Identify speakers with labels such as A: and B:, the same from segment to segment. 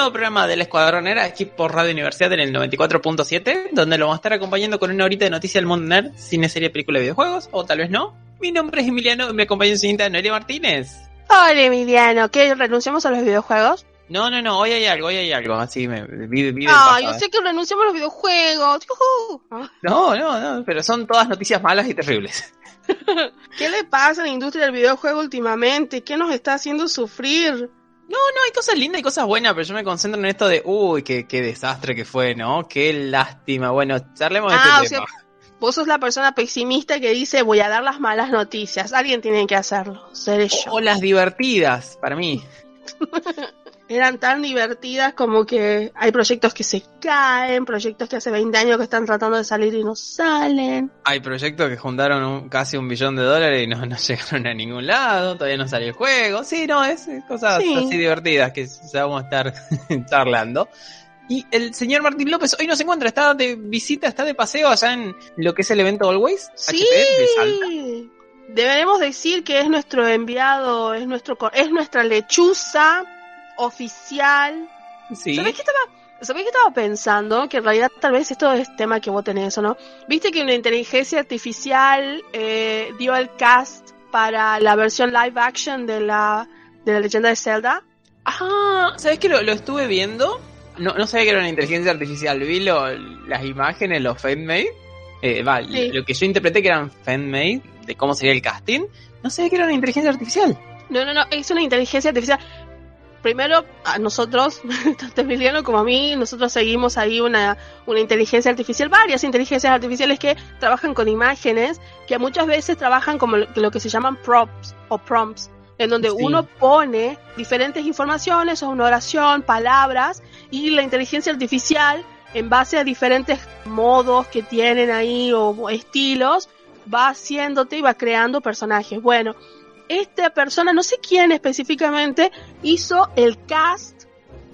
A: Nuevo programa del Escuadrón Nerd aquí por Radio Universidad en el 94.7, donde lo vamos a estar acompañando con una horita de noticias del mundo nerd, cine, serie, película y videojuegos, o tal vez no. Mi nombre es Emiliano y me acompaña en señorita Noelia Martínez.
B: Hola Emiliano, ¿qué? ¿Renunciamos a los videojuegos?
A: No, no, no, hoy hay algo, hoy hay algo, así me vive, vive
B: Ah, yo sé que renunciamos a los videojuegos. ¡Yujú!
A: No, no, no, pero son todas noticias malas y terribles.
B: ¿Qué le pasa a la industria del videojuego últimamente? ¿Qué nos está haciendo sufrir?
A: No, no, hay cosas lindas y cosas buenas, pero yo me concentro en esto de, uy, qué, qué desastre que fue, ¿no? Qué lástima. Bueno, charlemos de
B: Ah, o
A: este
B: sea,
A: tema.
B: vos sos la persona pesimista que dice voy a dar las malas noticias. Alguien tiene que hacerlo. Seré yo.
A: O las divertidas, para mí.
B: Eran tan divertidas como que hay proyectos que se caen, proyectos que hace 20 años que están tratando de salir y no salen.
A: Hay proyectos que juntaron un- casi un billón de dólares y no, no llegaron a ningún lado, todavía no salió el juego. Sí, no, es, es cosas
B: Sí.
A: así divertidas que ya vamos a estar charlando. Y el señor Martín López hoy no se encuentra, está de visita, está de paseo allá en lo que es el evento Always,
B: Sí.
A: HP de Salta.
B: Deberemos decir que es nuestro enviado, es nuestro es nuestra lechuza oficial.
A: Sí.
B: ¿Sabés qué estaba, ¿sabés qué estaba pensando? Que en realidad tal vez esto es tema que vos tenés o no. Viste que una inteligencia artificial eh, dio el cast para la versión live action de la, de la leyenda de Zelda.
A: Ah, ¿sabes que lo, lo estuve viendo? No, no sabía que era una inteligencia artificial. Vi lo- las imágenes, los fanmade. Eh, va,
B: Sí.
A: lo que yo interpreté que eran fanmade, de cómo sería el casting. No sabía que era una inteligencia artificial.
B: No, no, no, es una inteligencia artificial. Primero, a nosotros, tanto Emiliano como a mí, nosotros seguimos ahí una, una inteligencia artificial, varias inteligencias artificiales que trabajan con imágenes, que muchas veces trabajan como lo, que se llaman prompts o prompts, en donde
A: Sí.
B: uno pone diferentes informaciones o una oración, palabras, y la inteligencia artificial, en base a diferentes modos que tienen ahí o estilos, va haciéndote y va creando personajes. Bueno, esta persona, no sé quién específicamente, hizo el cast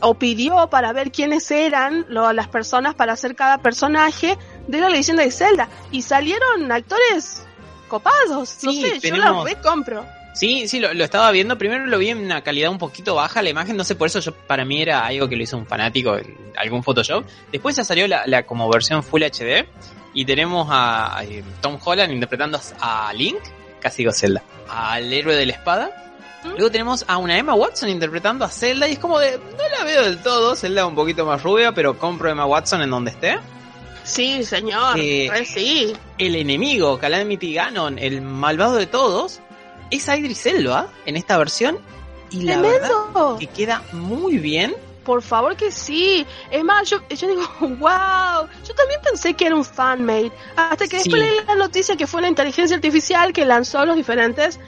B: o pidió para ver quiénes eran lo- las personas para hacer cada personaje de la leyenda de Zelda. Y salieron actores copados. no sé, yo los recompro.
A: Sí, sí, lo, lo estaba viendo. Primero lo vi en una calidad un poquito baja la imagen, no sé, por eso yo para mí era algo que lo hizo un fanático, en algún Photoshop. Después ya salió la, la como versión Full HD y tenemos a, a, eh, Tom Holland interpretando a Link, casi digo Zelda, al héroe de la espada.
B: ¿Mm?
A: Luego tenemos a una Emma Watson interpretando a Zelda y es como de, no la veo del todo, Zelda un poquito más rubia, pero compro a Emma Watson en donde esté.
B: Sí, señor.
A: Eh,
B: sí.
A: El enemigo, Calamity Ganon, el malvado de todos, es Idris Elba en esta versión y la verdad
B: Tremendo.
A: que queda muy bien.
B: Por favor que sí. Es más, yo, yo digo, wow. Yo también pensé que era un fanmade. Hasta que
A: Sí.
B: después leí la noticia que fue una inteligencia artificial que lanzó los diferentes,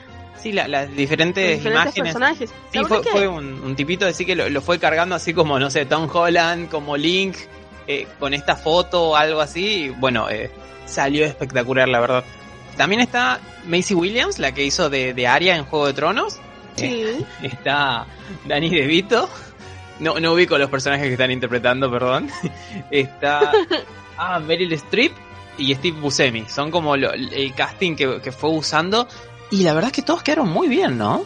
A: Sí, la- las
B: los
A: diferentes,
B: diferentes
A: imágenes.
B: personajes.
A: Sí,
B: La
A: fue, fue un, un tipito así que lo, lo fue cargando así como, no sé, Tom Holland, como Link, eh, con esta foto o algo así. y bueno, eh, salió espectacular, la verdad. También está Macy Williams, la que hizo de, de Arya en Juego de Tronos.
B: Sí.
A: Está Danny DeVito. No, no ubico los personajes que están interpretando, perdón. Está ah, Meryl Streep y Steve Buscemi. Son como lo- el casting que, que fue usando. Y la verdad es que todos quedaron muy bien, ¿no?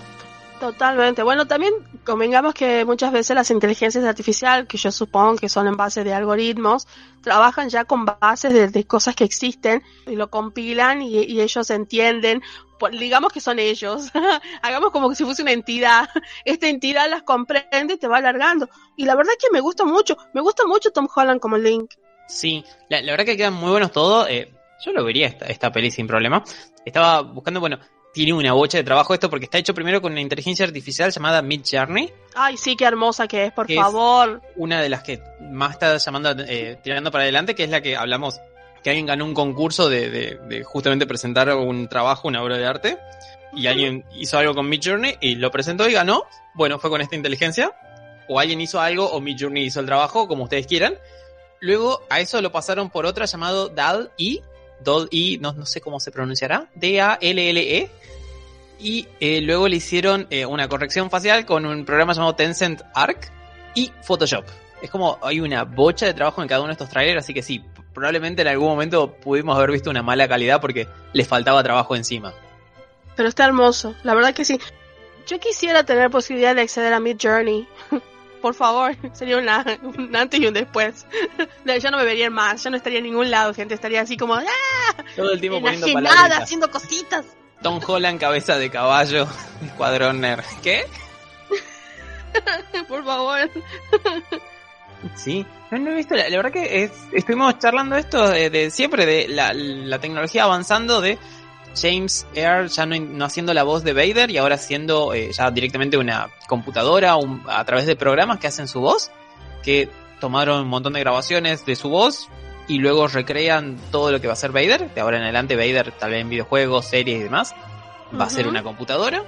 B: Totalmente. Bueno, también convengamos que muchas veces las inteligencias artificiales, que yo supongo que son en base de algoritmos, trabajan ya con bases de, cosas que existen y lo compilan y, ellos entienden, digamos que son ellos, hagamos como si fuese una entidad, esta entidad las comprende y te va alargando. Y la verdad es que me gusta mucho, me gusta mucho Tom Holland como Link.
A: Sí, la, verdad que quedan muy buenos todos. Eh, yo lo vería esta, esta peli sin problema. Estaba buscando, bueno, tiene una bocha de trabajo esto porque está hecho primero con una inteligencia artificial llamada Mid Journey.
B: Ay, sí, qué hermosa que es, por favor.
A: una de las que más está llamando, eh, tirando para adelante, que es la que hablamos, que alguien ganó un concurso de, justamente presentar un trabajo, una obra de arte, y alguien hizo algo con Mid Journey y lo presentó y ganó. Bueno, fue con esta inteligencia. O alguien hizo algo o Mid Journey hizo el trabajo, como ustedes quieran. Luego a eso lo pasaron por otra llamado DAL-E, DAL-E, no, no sé cómo se pronunciará, D-A-L-L-E, y eh, luego le hicieron eh, una corrección facial con un programa llamado Tencent Arc y Photoshop. Es como hay una bocha de trabajo en cada uno de estos trailers, así que sí, probablemente en algún momento pudimos haber visto una mala calidad porque le faltaba trabajo encima.
B: Pero está hermoso, la verdad que sí. Yo quisiera tener posibilidad de acceder a Mid Journey. Por favor, sería una, un antes y un después. ya no me verían más, ya no estaría en ningún lado, gente. Estaría así como ¡ah!
A: todo el tiempo poniendo palabras,
B: haciendo cositas.
A: Tom Holland, cabeza de caballo, escuadrón nerd. ¿Qué?
B: Por favor.
A: Sí, no, he visto, la, verdad que estuvimos charlando esto de, siempre, de la, tecnología avanzando, de James Earl ya no, haciendo la voz de Vader y ahora haciendo eh, ya directamente una computadora a través de programas que hacen su voz, que tomaron un montón de grabaciones de su voz, y luego recrean todo lo que va a ser Vader. De ahora en adelante Vader, tal vez en videojuegos, series y demás, va a ser una computadora.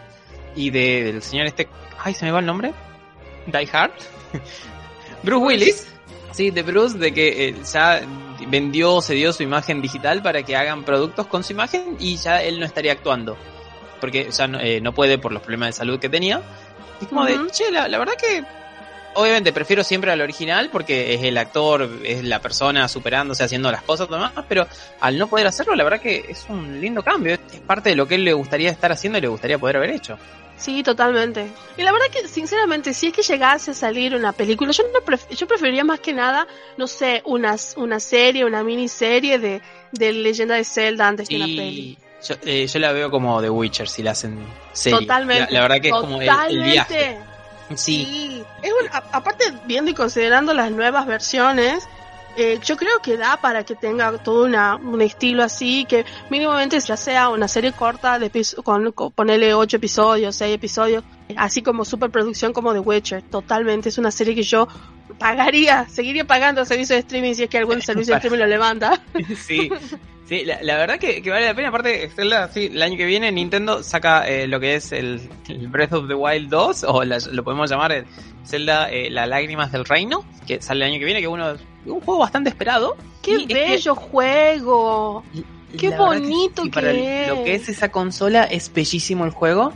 A: Y del señor este, ay, se me va el nombre, Die Hard, Bruce Willis, sí, de Bruce, de que eh, ya vendió, se dio su imagen digital para que hagan productos con su imagen y ya él no estaría actuando. Porque ya no, eh, puede por los problemas de salud que tenía. Y como de, che, la verdad que obviamente prefiero siempre al original porque es el actor, es la persona superándose, haciendo las cosas demás, pero al no poder hacerlo, la verdad que es un lindo cambio. Es parte de lo que él le gustaría estar haciendo y le gustaría poder haber hecho.
B: Sí, totalmente. Y la verdad que, sinceramente, si es que llegase a salir una película, yo no yo preferiría más que nada, no sé, una, una serie, una miniserie de, de Leyenda de Zelda antes de una peli.
A: Yo, eh, yo la veo como The Witcher si la hacen serie. Totalmente. La, verdad que es como el, el viaje.
B: Sí. Es aparte, viendo y considerando las nuevas versiones, eh, yo creo que da para que tenga todo una, un estilo así, que mínimamente ya sea una serie corta de con, con ponerle 8 episodios, 6 episodios, así como superproducción como The Witcher. Totalmente, es una serie que yo pagaría, seguiría pagando el servicio de streaming si es que algún servicio de streaming lo levanta.
A: Sí, Sí, la, verdad que, vale la pena. Aparte, Zelda, sí, el año que viene Nintendo saca eh, lo que es el, Breath of the Wild 2, o lo podemos llamar el Zelda eh, Las Lágrimas del Reino, que sale el año que viene, que uno, un juego bastante esperado.
B: ¡Qué bello juego! ¡Qué bonito que, para
A: Lo que es esa consola es bellísimo el juego.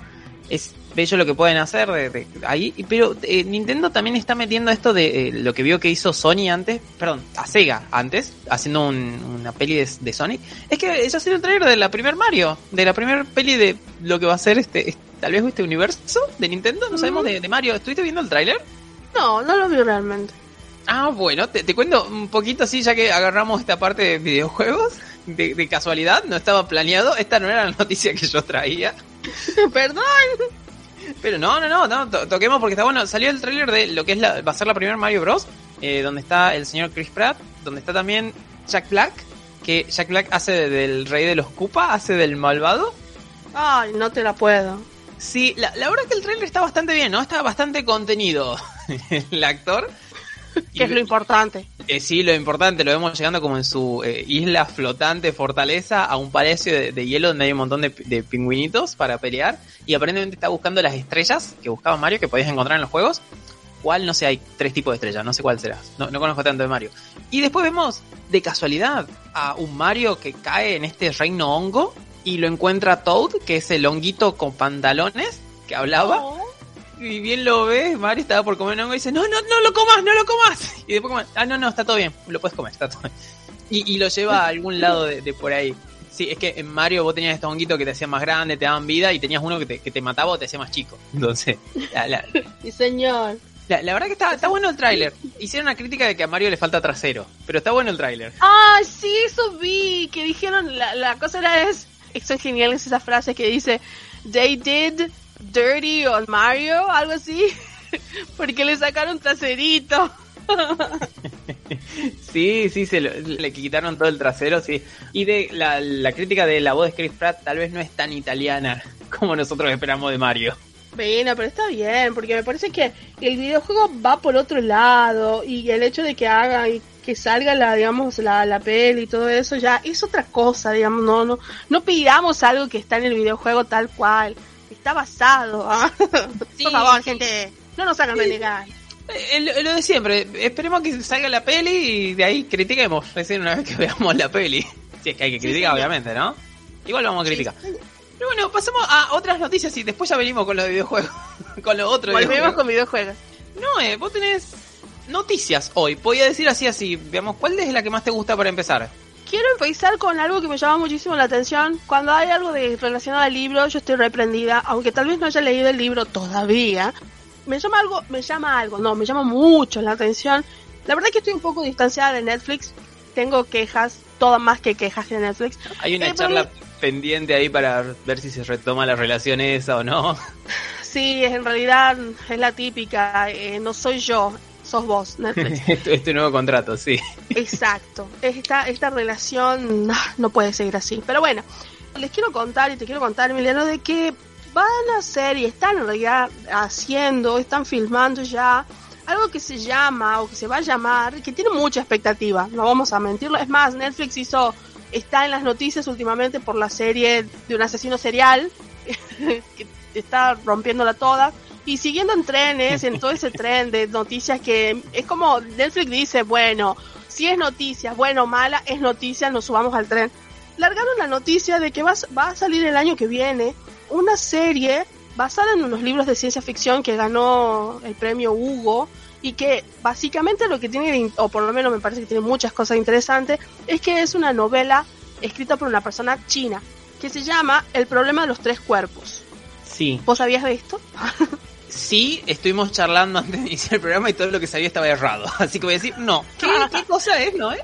A: Es bello lo que pueden hacer de, ahí, pero eh, Nintendo también está metiendo esto de eh, lo que vio que hizo Sony antes, perdón, a Sega antes, haciendo una peli de, Sonic. Es que ya sido el trailer de la primer Mario, de la primer peli de lo que va a ser este, tal vez este universo de Nintendo, no sabemos de, Mario. ¿Estuviste viendo el tráiler?
B: No, no lo vi realmente.
A: Ah, bueno, te, cuento un poquito así, ya que agarramos esta parte de videojuegos. De, de, casualidad, no estaba planeado. Esta no era la noticia que yo traía.
B: Perdón.
A: Pero no, no, no, no toquemos porque está bueno. Salió el tráiler de lo que es la, va a ser la primera Mario Bros. Eh, donde está el señor Chris Pratt, donde está también Jack Black, que Jack Black hace del rey de los Koopa, hace del malvado.
B: Ay, no te la puedo.
A: Sí, la, la verdad que el trailer está bastante bien, ¿no? Está bastante contenido el actor.
B: ¿Qué es lo importante?
A: Eh, sí, lo importante, lo vemos llegando como en su eh, isla flotante, fortaleza, a un palacio de, hielo donde hay un montón de, pingüinitos para pelear. Y aparentemente está buscando las estrellas que buscaba Mario, que podías encontrar en los juegos. ¿Cuál? No sé, hay tres tipos de estrellas, no sé cuál será. No, no conozco tanto de Mario. Y después vemos, de casualidad, a un Mario que cae en este reino hongo y lo encuentra Toad, que es el honguito con pantalones que hablaba. Oh y bien lo ves, Mario estaba por comer hongo y dice, no, no, no lo comas, no lo comas. Y después como, ah, no, no, está todo bien, lo puedes comer, está todo bien. Y, lo lleva a algún lado de, por ahí. Sí, es que en Mario vos tenías estos honguitos que te hacían más grande, te daban vida, y tenías uno que te, que te mataba o te hacía más chico. Entonces, la, la,
B: Sí, señor.
A: la- la verdad que está, está bueno el tráiler. Hicieron una crítica de que a Mario le falta trasero, pero está bueno el tráiler.
B: Ah, sí, eso vi. Que dijeron, la, la cosa era es, son geniales esas frases que dice, they did dirty on Mario, algo así. Porque le sacaron traserito.
A: Sí, sí, se lo- le quitaron todo el trasero, sí. Y de la, la crítica de la voz de Chris Pratt tal vez no es tan italiana como nosotros esperamos de Mario.
B: Bueno, pero está bien, porque me parece que el videojuego va por otro lado y el hecho de que haga y que salga la, digamos, la, la peli y todo eso ya es otra cosa, digamos, no, no, no pidamos algo que está en el videojuego tal cual, está basado, ¿ah?
A: Sí,
B: por favor,
A: sí.
B: gente, no nos hagan renegar.
A: Lo, de siempre, esperemos que salga la peli y de ahí critiquemos recién una vez que veamos la peli. Si es que hay que criticar, obviamente, ¿no? Igual vamos a criticar. Pero bueno, pasamos a otras noticias y después ya venimos con los videojuegos. con lo otro
B: Volvemos
A: videojuego.
B: con videojuegos.
A: No, eh, vos tenés noticias hoy. Podía decir así, así. Veamos, ¿cuál es la que más te gusta para empezar?
B: Quiero empezar con algo que me llama muchísimo la atención. Cuando hay algo de relacionado al libro, yo estoy reprendida, aunque tal vez no haya leído el libro todavía. Me llama algo, me llama algo, no, me llama mucho la atención. La verdad es que estoy un poco distanciada de Netflix. Tengo quejas, todas más que quejas de Netflix.
A: Hay una
B: Eh,
A: charla pendiente ahí para ver si se retoma la relación esa o no.
B: Sí, en realidad es la típica, eh, no soy yo, sos vos, Netflix.
A: este, este nuevo contrato, sí.
B: Exacto. Esta, esta relación no puede seguir así. Pero bueno, les quiero contar y te quiero contar, Emiliano, de que van a hacer y están en realidad haciendo, están filmando ya algo que se llama o que se va a llamar, que tiene mucha expectativa, no vamos a mentirlo. Es más, Netflix hizo, está en las noticias últimamente por la serie de un asesino serial que está rompiéndola toda. Y siguiendo en trenes, en todo ese tren de noticias que es como Netflix dice, bueno, si es noticia, bueno mala, es noticia, nos subamos al tren. Largaron la noticia de que va, va a salir el año que viene una serie basada en unos libros de ciencia ficción que ganó el premio Hugo y que básicamente lo que tiene, o por lo menos me parece que tiene muchas cosas interesantes, es que es una novela escrita por una persona china que se llama El problema de los tres cuerpos.
A: Sí.
B: ¿Vos sabías de esto?
A: Sí, estuvimos charlando antes de iniciar el programa y todo lo que sabía estaba errado. Así que voy a decir, no. ¿Qué, qué cosa es, no? Eh?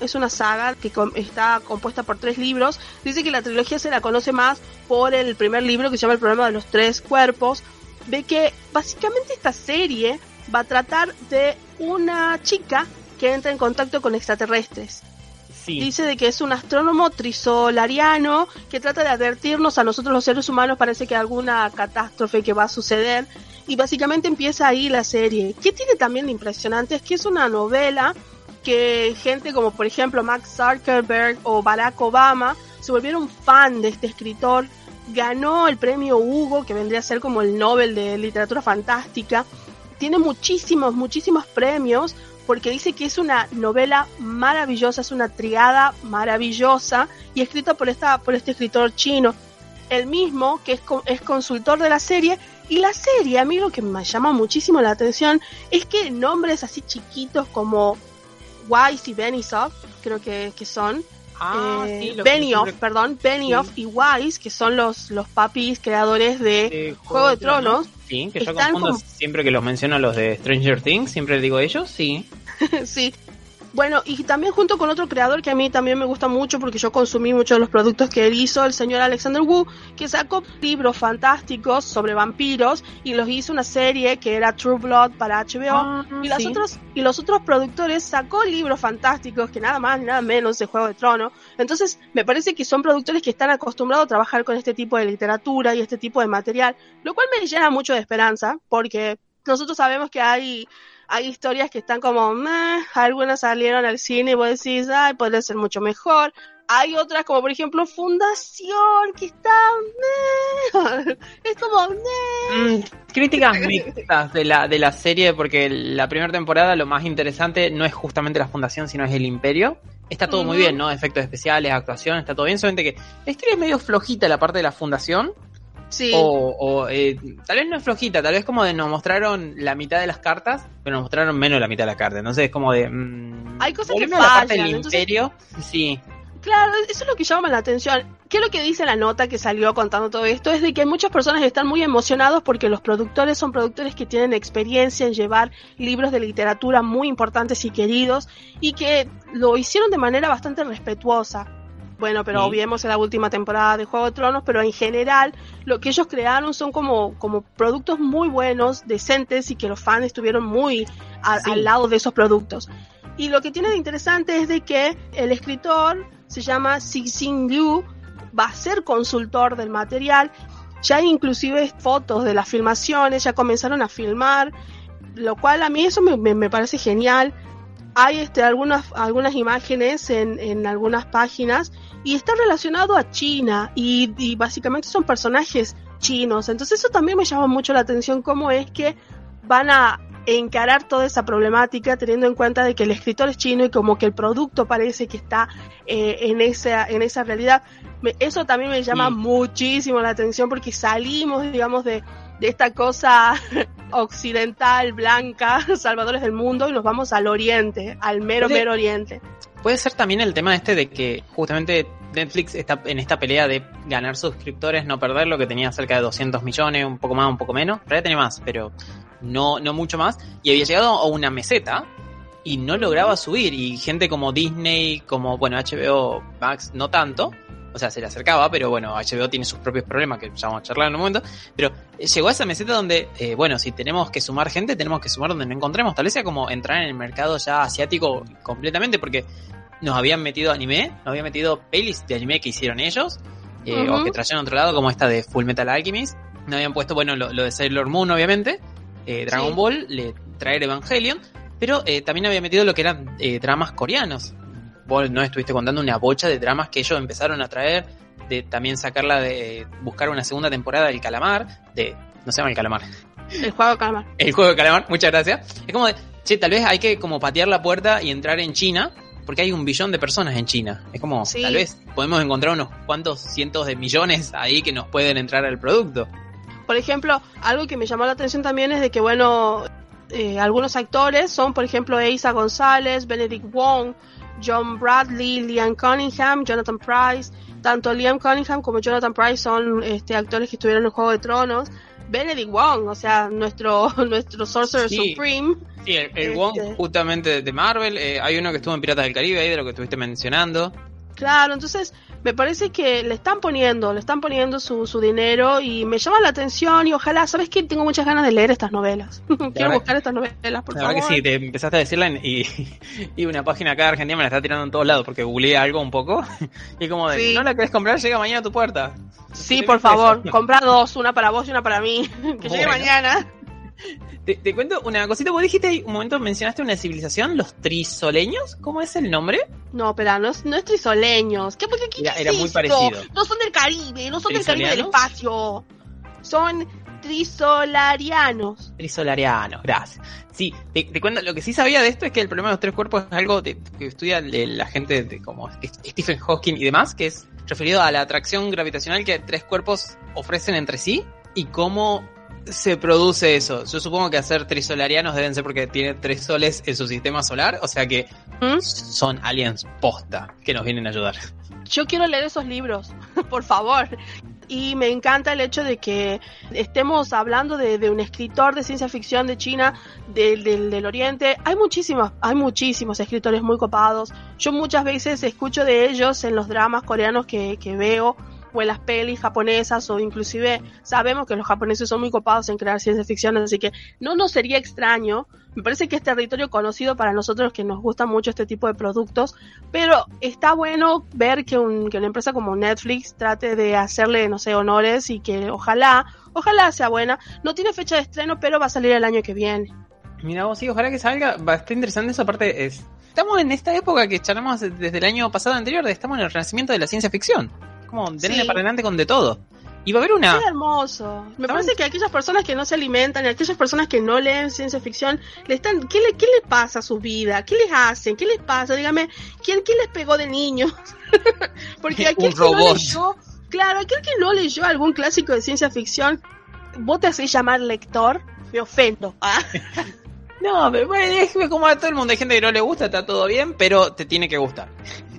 B: Es una saga que com- está compuesta por tres libros. Dice que la trilogía se la conoce más por el primer libro que se llama El problema de los tres cuerpos. Ve que básicamente esta serie va a tratar de una chica que entra en contacto con extraterrestres.
A: Sí.
B: Dice de que es un astrónomo trisolariano que trata de advertirnos a nosotros los seres humanos parece que alguna catástrofe que va a suceder y básicamente empieza ahí la serie. ¿Qué tiene también de impresionante? Es que es una novela que gente como por ejemplo Max Zuckerberg o Barack Obama se volvieron fan de este escritor. Ganó el premio Hugo, que vendría a ser como el Nobel de Literatura Fantástica. Tiene muchísimos, muchísimos premios porque dice que es una novela maravillosa, es una triada maravillosa y escrita por, esta, por este escritor chino. El mismo que es, es consultor de la serie y la serie, a mí lo que me llama muchísimo la atención es que nombres así chiquitos como Wise y Benioff, creo que, que son,
A: Ah,
B: eh,
A: sí,
B: Benioff,
A: siempre-
B: perdón, Benioff y Wise, que son los, los papis creadores de Juego de Tronos,
A: Sí, que yo confundo
B: como-
A: siempre que los menciono los de Stranger Things, siempre digo ellos, sí.
B: sí. Bueno, y también junto con otro creador que a mí también me gusta mucho porque yo consumí muchos de los productos que él hizo, el señor Alexander Wu, que sacó libros fantásticos sobre vampiros y los hizo una serie que era True Blood para HBO.
A: Ah,
B: y,
A: sí.
B: otros, y los otros productores sacó libros fantásticos que nada más ni nada menos de Juego de Tronos. Entonces, me parece que son productores que están acostumbrados a trabajar con este tipo de literatura y este tipo de material, lo cual me llena mucho de esperanza, porque nosotros sabemos que hay, hay historias que están como, "Meh", algunas salieron al cine y vos decís, ay, podría ser mucho mejor. Hay otras como por ejemplo Fundación, que está, "Meh". es como, "Meh".
A: Mm, críticas mixtas de la, de la serie, porque la primera temporada lo más interesante no es justamente la fundación, sino es el imperio. Está todo muy bien, ¿no? Efectos especiales, actuación, está todo bien, solamente que la historia es medio flojita la parte de la fundación.
B: Sí.
A: O, o, eh, tal vez no es flojita, tal vez como de nos mostraron la mitad de las cartas, pero nos mostraron menos de la mitad de la carta. Entonces es como de. mm,
B: Hay cosas que fallan,
A: del
B: entonces-
A: imperio. Sí.
B: Claro, eso es lo que llama la atención. ¿Qué es lo que dice la nota que salió contando todo esto? Es de que muchas personas están muy emocionados porque los productores son productores que tienen experiencia en llevar libros de literatura muy importantes y queridos y que lo hicieron de manera bastante respetuosa. Bueno, pero
A: Sí.
B: obviemos en la última temporada de Juego de Tronos, pero en general lo que ellos crearon son como, como productos muy buenos, decentes y que los fans estuvieron muy a-
A: Sí.
B: al lado de esos productos. Y lo que tiene de interesante es de que el escritor se llama Cixin Liu, va a ser consultor del material. Ya hay inclusive fotos de las filmaciones, ya comenzaron a filmar, lo cual a mí eso me, me- me parece genial. Hay este, algunas, algunas imágenes en, en algunas páginas y está relacionado a China y, y básicamente son personajes chinos. Entonces eso también me llama mucho la atención cómo es que van a encarar toda esa problemática teniendo en cuenta de que el escritor es chino y como que el producto parece que está eh, en esa en esa realidad Me- eso también me llama
A: Sí.
B: muchísimo la atención porque salimos digamos de, de esta cosa occidental blanca salvadores del mundo y nos vamos al oriente al mero mero oriente
A: Puede ser también el tema este de que justamente Netflix está en esta pelea de ganar suscriptores, no perder lo que tenía cerca de 200 millones, un poco más, un poco menos. En realidad tenía más, pero no, no mucho más. Y había llegado a una meseta y no lograba subir. Y gente como Disney, como, bueno, HBO Max, no tanto. O sea, se le acercaba, pero bueno, HBO tiene sus propios problemas que ya vamos a charlar en un momento. Pero eh, llegó a esa meseta donde, eh, bueno, si tenemos que sumar gente, tenemos que sumar donde no encontremos. Tal vez sea como entrar en el mercado ya asiático completamente, porque nos habían metido anime, nos habían metido pelis de anime que hicieron ellos, eh, o que trajeron a otro lado, como esta de Full Metal Alchemist. Nos habían puesto, bueno, lo, lo de Sailor Moon, obviamente, eh, Dragon
B: Sí.
A: Ball, le, traer Evangelion, pero eh, también había metido lo que eran eh, dramas coreanos. Vos no estuviste contando una bocha de dramas que ellos empezaron a traer, de también sacarla de buscar una segunda temporada del Calamar, de, no se llama el Calamar,
B: el juego de calamar
A: el juego de calamar, muchas gracias. Es como de, che, tal vez hay que como patear la puerta y entrar en China, porque hay un billón de personas en China. Es como,
B: Sí.
A: tal vez podemos encontrar unos cuantos cientos de millones ahí que nos pueden entrar al producto.
B: Por ejemplo, algo que me llamó la atención también es de que, bueno, eh, algunos actores son, por ejemplo, Eiza González, Benedict Wong, John Bradley, Liam Cunningham, Jonathan Price. Tanto Liam Cunningham como Jonathan Price son este, actores que estuvieron en Juego de Tronos. Benedict Wong, o sea, nuestro, nuestro Sorcerer
A: Sí.
B: Supreme.
A: Sí, el, el
B: Este.
A: Wong justamente de Marvel, eh, hay uno que estuvo en Piratas del Caribe ahí de lo que estuviste mencionando.
B: Claro, entonces me parece que le están poniendo, le están poniendo su, su dinero y me llama la atención y ojalá, ¿sabes qué? Tengo muchas ganas de leer estas novelas. Quiero
A: verdad-
B: buscar estas novelas, por
A: la
B: favor.
A: verdad que sí, te empezaste a decirla y, y una página acá de Argentina me la está tirando en todos lados porque googleé algo un poco y como de,
B: Sí.
A: no la querés comprar, llega mañana a tu puerta.
B: Sí, por favor, compra dos, una para vos y una para mí. Que llegue mañana.
A: Te, te cuento una cosita, vos dijiste un momento, mencionaste una civilización, los trisoleños, ¿cómo es el nombre?
B: No, pero no es, no es trisoleños. ¿Qué, qué, qué
A: Era- muy
B: esto?
A: parecido.
B: No son del Caribe, no son del Caribe del espacio. Son trisolarianos.
A: Trisolarianos, gracias. Sí, te, te cuento, lo que sí sabía de esto es que el problema de los tres cuerpos es algo de- que estudia de la gente de, como Stephen Hawking y demás, que es referido a la atracción gravitacional que tres cuerpos ofrecen entre sí y cómo se produce eso. Yo supongo que hacer trisolarianos deben ser porque tiene tres soles en su sistema solar, o sea que
B: ¿Mm?
A: son aliens posta que nos vienen a ayudar.
B: Yo quiero leer esos libros, por favor. Y me encanta el hecho de que estemos hablando de, de un escritor de ciencia ficción de China, del- del- del Oriente. Hay muchísimos, hay muchísimos escritores muy copados. Yo muchas veces escucho de ellos en los dramas coreanos que, que veo en las pelis japonesas o inclusive sabemos que los japoneses son muy copados en crear ciencia ficción, así que no nos sería extraño. Me parece que es territorio conocido para nosotros que nos gusta mucho este tipo de productos, pero está bueno ver que, un- que una empresa como Netflix trate de hacerle, no sé, honores y que ojalá, ojalá sea buena. No tiene fecha de estreno, pero va a salir el año que viene.
A: Mira vos, sí, ojalá que salga. Va, está interesante esa parte. Es... Estamos en esta época que charlamos desde el año pasado anterior, estamos en el renacimiento de la ciencia ficción. Como denle
B: Sí.
A: para adelante con de todo. Y va a haber una.
B: Es hermoso. Me parece que aquellas personas que no se alimentan y aquellas personas que no leen ciencia ficción, le están, ¿qué le, qué le pasa a su vida? ¿Qué les hacen? ¿Qué les pasa? Dígame, ¿quién, quién les pegó de niños? Porque aquel que no leyó, claro, aquel que no leyó algún clásico de ciencia ficción, vos te hacés llamar lector, me ofendo. Ah,
A: No, bueno, es como a todo el mundo. Hay gente que no le gusta, está todo bien, pero te tiene que gustar.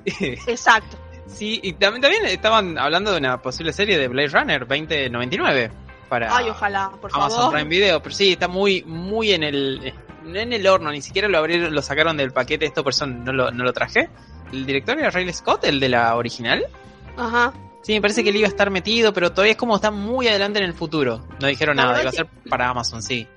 B: exacto.
A: Sí, y también, también estaban hablando de una posible serie de Blade Runner 2099 para
B: Ay, ojalá, por
A: Amazon
B: favor.
A: Prime Video, pero sí, está muy muy en el en el horno, ni siquiera lo abrieron, lo sacaron del paquete, esto por eso no lo, no lo traje. El director era Riley Scott, el de la original.
B: Ajá.
A: Sí, me parece que él iba a estar metido, pero todavía es como está muy adelante en el futuro. No dijeron
B: La
A: nada, iba a ser para Amazon, sí.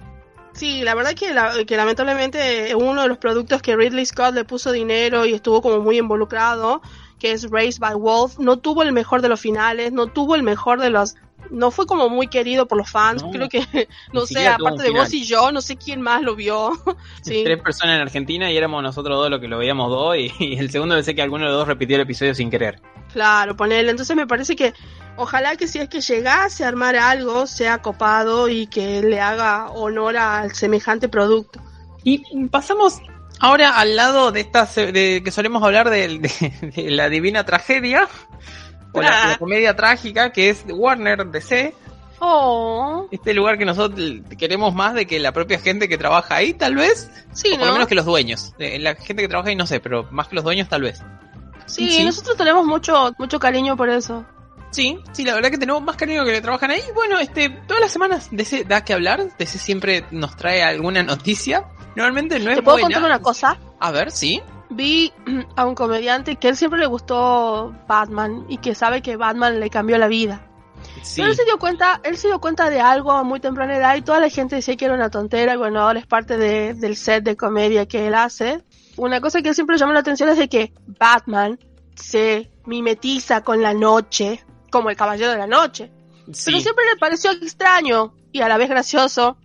B: Sí, la verdad que, la- que lamentablemente uno de los productos que Ridley Scott le puso dinero y estuvo como muy involucrado, que es Raised by Wolf, no tuvo el mejor de los finales, no tuvo el mejor de los... No fue como muy querido por los fans,
A: No,
B: creo que, no sé, aparte de vos y yo, no sé quién más lo vio. sí.
A: Tres personas en Argentina y éramos nosotros dos los que lo veíamos dos y, y el segundo le sé que alguno de los dos repitió el episodio sin querer.
B: Claro, ponerle. Entonces me parece que ojalá que si es que llegase a armar algo, sea copado y que le haga honor al semejante producto.
A: Y pasamos ahora al lado de esta se- de que solemos hablar de, de- de la divina tragedia o la,
B: Ah.
A: la comedia trágica que es Warner DC,
B: Oh,
A: este lugar que nosotros queremos más de que la propia gente que trabaja ahí, tal vez,
B: sí,
A: o por lo
B: ¿no?
A: menos que los dueños. Eh, La gente que trabaja ahí no sé, pero más que los dueños tal vez.
B: Sí,
A: Sí.
B: nosotros tenemos mucho, mucho cariño por eso.
A: Sí, sí, la verdad que tenemos más cariño que le trabajan ahí. Bueno, este, todas las semanas DC da que hablar, DC siempre nos trae alguna noticia. Normalmente no es
B: ¿Te puedo
A: buena.
B: contar una cosa?
A: A ver, sí.
B: Vi a un comediante que él siempre le gustó Batman y que sabe que Batman le cambió la vida.
A: Sí.
B: Pero él se dio cuenta, él se dio cuenta de algo a muy temprana edad y toda la gente decía que era una tontera y bueno, ahora es parte de- del set de comedia que él hace. Una cosa que él siempre llamó la atención es de que Batman se mimetiza con la noche, como el caballero de la noche.
A: Sí.
B: Pero siempre le pareció extraño y a la vez gracioso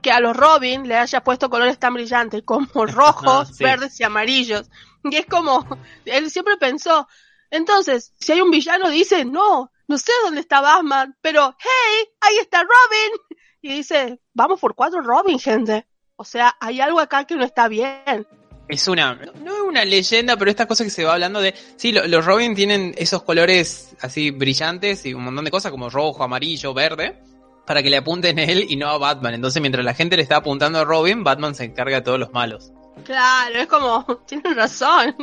B: que a los Robin le haya puesto colores tan brillantes como rojos,
A: Sí.
B: verdes y amarillos. Y es como, él siempre pensó, entonces, si hay un villano dice, no, no sé dónde está Batman, pero hey, ahí está Robin. Y dice, vamos por cuatro Robin, gente. O sea, hay algo acá que no está bien.
A: Es una, no es una leyenda, pero esta cosa que se va hablando de, sí, lo- los Robin tienen esos colores así brillantes y un montón de cosas como rojo, amarillo, verde, para que le apunten a él y no a Batman. Entonces, mientras la gente le está apuntando a Robin, Batman se encarga de todos los malos.
B: Claro, es como, tienen razón.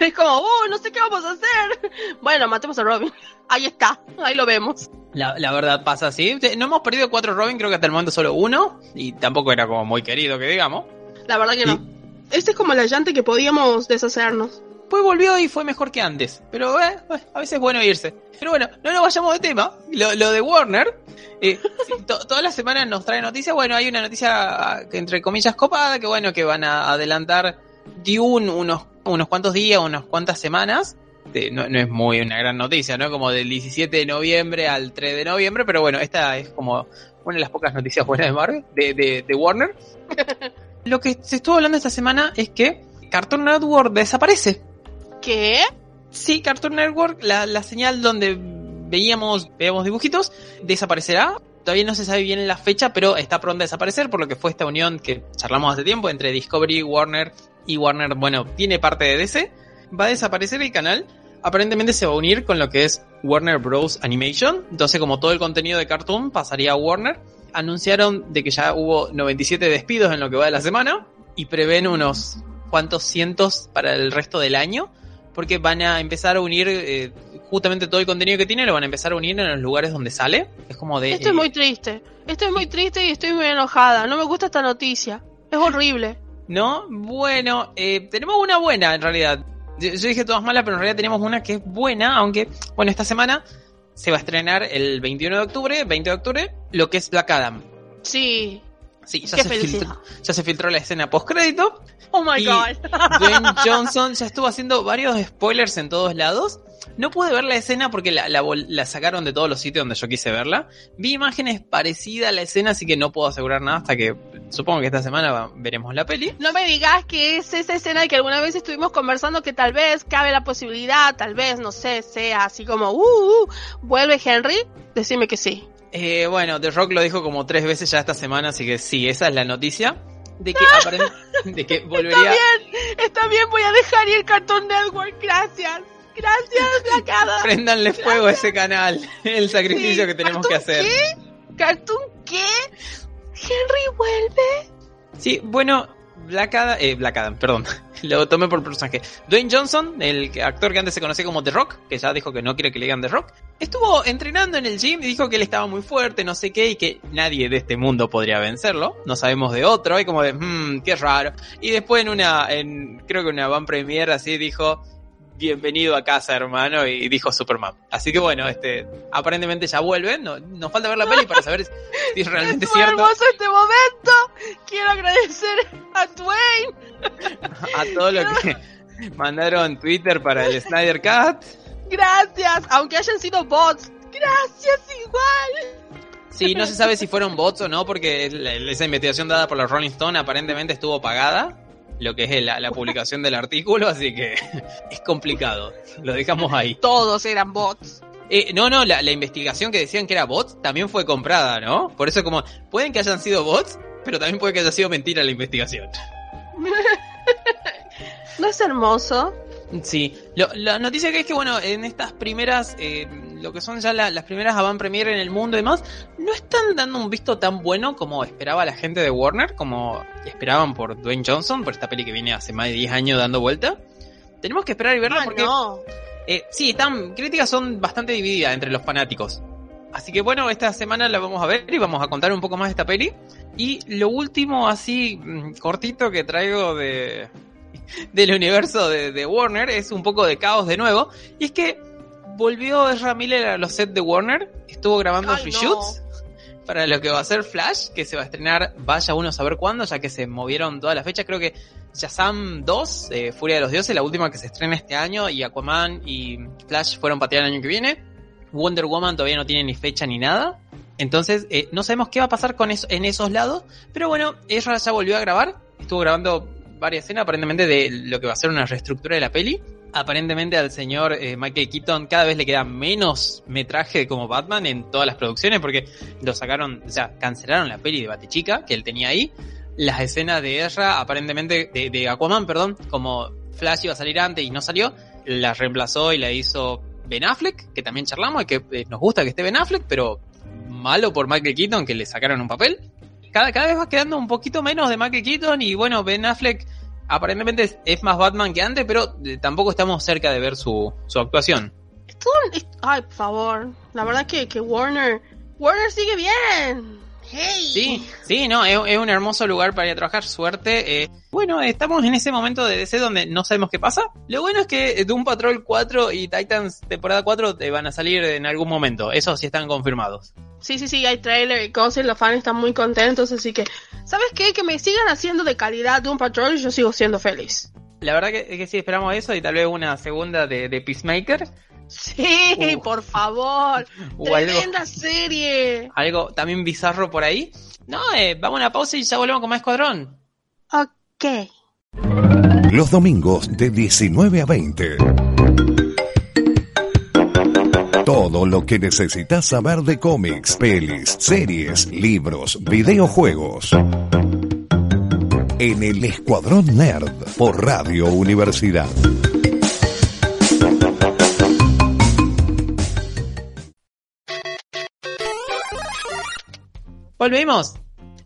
B: Es como, uh, no sé qué vamos a hacer. Bueno, matemos a Robin. Ahí está, ahí lo vemos.
A: La, la verdad pasa así. No hemos perdido cuatro Robin, creo que hasta el momento solo uno, y tampoco era como muy querido que digamos.
B: La verdad que no. Este es como la llante que podíamos deshacernos.
A: Pues volvió y fue mejor que antes. Pero eh, eh, a veces es bueno irse. Pero bueno, no nos vayamos de tema. Lo, lo de Warner. eh, to- todas las semanas nos trae noticias. Bueno, hay una noticia ah, que entre comillas copada. Que bueno, que van a adelantar Dune unos, unos cuantos días, unas cuantas semanas. No, no es muy una gran noticia, ¿no? Como del 17 de noviembre al 3 de noviembre. Pero bueno, esta es como una de las pocas noticias buenas de Marvel, de, de, de Warner. Lo que se estuvo hablando esta semana es que Cartoon Network desaparece.
B: ¿Qué?
A: Sí, Cartoon Network, la, la señal donde veíamos, veíamos dibujitos, desaparecerá. Todavía no se sabe bien la fecha, pero está pronta a desaparecer, por lo que fue esta unión que charlamos hace tiempo entre Discovery, Warner y Warner, bueno, tiene parte de DC. Va a desaparecer el canal. Aparentemente se va a unir con lo que es Warner Bros. Animation. Entonces, como todo el contenido de Cartoon pasaría a Warner. Anunciaron de que ya hubo 97 despidos en lo que va de la semana. Y prevén unos cuantos cientos para el resto del año porque van a empezar a unir eh, justamente todo el contenido que tiene, lo van a empezar a unir en los lugares donde sale. Es como de...
B: Esto
A: eh,
B: es muy triste. Esto es muy triste y estoy muy enojada. No me gusta esta noticia. Es horrible.
A: ¿No? Bueno, eh, tenemos una buena en realidad. Yo, yo dije todas malas, pero en realidad tenemos una que es buena, aunque, bueno, esta semana se va a estrenar el 21 de octubre, 20 de octubre, lo que es Black Adam.
B: Sí.
A: Sí, ya,
B: Qué
A: se
B: felicidad.
A: filtró, ya se filtró la escena post-crédito.
B: Oh my
A: Y-
B: god.
A: Dwayne Johnson ya estuvo haciendo varios spoilers en todos lados. No pude ver la escena porque la, la vol- la sacaron de todos los sitios donde yo quise verla. Vi imágenes parecidas a la escena, así que no puedo asegurar nada hasta que supongo que esta semana veremos la peli.
B: No me digas que es esa escena de que alguna vez estuvimos conversando que tal vez cabe la posibilidad, tal vez, no sé, sea así como, uh, uh, vuelve Henry. Decime que sí.
A: Eh, bueno, The Rock lo dijo como tres veces ya esta semana, así que sí, esa es la noticia. De que, de que volvería...
B: Está bien, está bien, voy a dejar ir Cartoon Network. Gracias. Gracias, Blacada.
A: Prendanle fuego a ese canal. El sacrificio
B: Sí,
A: que tenemos que
B: ¿Cartoon
A: hacer.
B: ¿Qué? ¿Cartoon qué? ¿Henry vuelve?
A: Sí, bueno, Black Adam, eh, Black Adam, perdón. Lo tomé por personaje. Dwayne Johnson, el actor que antes se conocía como The Rock, que ya dijo que no quiere que le digan The Rock, estuvo entrenando en el gym y dijo que él estaba muy fuerte, no sé qué, y que nadie de este mundo podría vencerlo. No sabemos de otro, y como de, mmm, qué raro. Y después en una, en, creo que una van premiere así dijo, bienvenido a casa, hermano, y dijo Superman. Así que bueno, este, aparentemente ya vuelven. No, nos falta ver la peli para saber si es realmente
B: es
A: cierto.
B: hermoso este momento. Quiero agradecer a Dwayne.
A: A todo lo que mandaron Twitter para el Snyder Cut.
B: Gracias, aunque hayan sido bots. Gracias igual.
A: Sí, no se sabe si fueron bots o no, porque esa investigación dada por los Rolling Stone aparentemente estuvo pagada, lo que es la, la publicación del artículo, así que es complicado. Lo dejamos ahí.
B: Todos eran bots.
A: Eh, no, no, la, la investigación que decían que era bots también fue comprada, ¿no? Por eso como, pueden que hayan sido bots, pero también puede que haya sido mentira la investigación.
B: ¿No es hermoso?
A: Sí, Lo- la noticia que es que, bueno, en estas primeras, eh, lo que son ya la- las primeras avant premiere en el mundo y demás, no están dando un visto tan bueno como esperaba la gente de Warner, como esperaban por Dwayne Johnson, por esta peli que viene hace más de 10 años dando vuelta. Tenemos que esperar y verla
B: Ah,
A: porque,
B: no.
A: eh, sí, están, críticas son bastante divididas entre los fanáticos. Así que bueno, esta semana la vamos a ver y vamos a contar un poco más de esta peli. Y lo último así mm, cortito que traigo de del universo de, de Warner es un poco de caos de nuevo. Y es que volvió Ezra Miller a los sets de Warner, estuvo grabando
B: Ay,
A: free
B: no.
A: shoots para lo que va a ser Flash, que se va a estrenar, vaya uno a saber cuándo, ya que se movieron todas las fechas. Creo que Shazam 2, eh, Furia de los Dioses, la última que se estrena este año, y Aquaman y Flash fueron patear el año que viene. Wonder Woman todavía no tiene ni fecha ni nada. Entonces, eh, no sabemos qué va a pasar con eso, en esos lados. Pero bueno, Ezra ya volvió a grabar. Estuvo grabando varias escenas, aparentemente, de lo que va a ser una reestructura de la peli. Aparentemente al señor eh, Michael Keaton cada vez le queda menos metraje como Batman en todas las producciones porque lo sacaron, o sea, cancelaron la peli de Batechica que él tenía ahí. Las escenas de Ezra, aparentemente, de, de Aquaman, perdón, como Flash iba a salir antes y no salió, la reemplazó y la hizo Ben Affleck, que también charlamos y que eh, nos gusta que esté Ben Affleck, pero malo por Michael Keaton que le sacaron un papel. Cada, cada vez va quedando un poquito menos de Michael Keaton y bueno, Ben Affleck aparentemente es, más Batman que antes, pero eh, tampoco estamos cerca de ver su, su actuación.
B: Ay, por favor. La verdad que, que Warner. Warner sigue bien. Hey.
A: Sí, sí, no, es, es un hermoso lugar para ir a trabajar, suerte. eh. Bueno, estamos en ese momento de DC donde no sabemos qué pasa. Lo bueno es que Doom Patrol 4 y Titans temporada 4 te van a salir en algún momento, esos sí están confirmados.
B: Sí, sí, sí, hay trailer y cosas los fans están muy contentos, así que, ¿sabes qué? Que me sigan haciendo de calidad un patrol y yo sigo siendo feliz.
A: La verdad que, que sí, esperamos eso y tal vez una segunda de, de Peacemaker.
B: Sí,
A: Uh.
B: por favor.
A: Algo,
B: Tremenda serie.
A: algo también bizarro por ahí. No, eh, vamos a una pausa y ya volvemos con más Escuadrón.
B: Ok.
C: Los domingos de 19 a 20. Todo lo que necesitas saber de cómics, pelis, series, libros, videojuegos. En el Escuadrón Nerd por Radio Universidad.
A: Volvemos.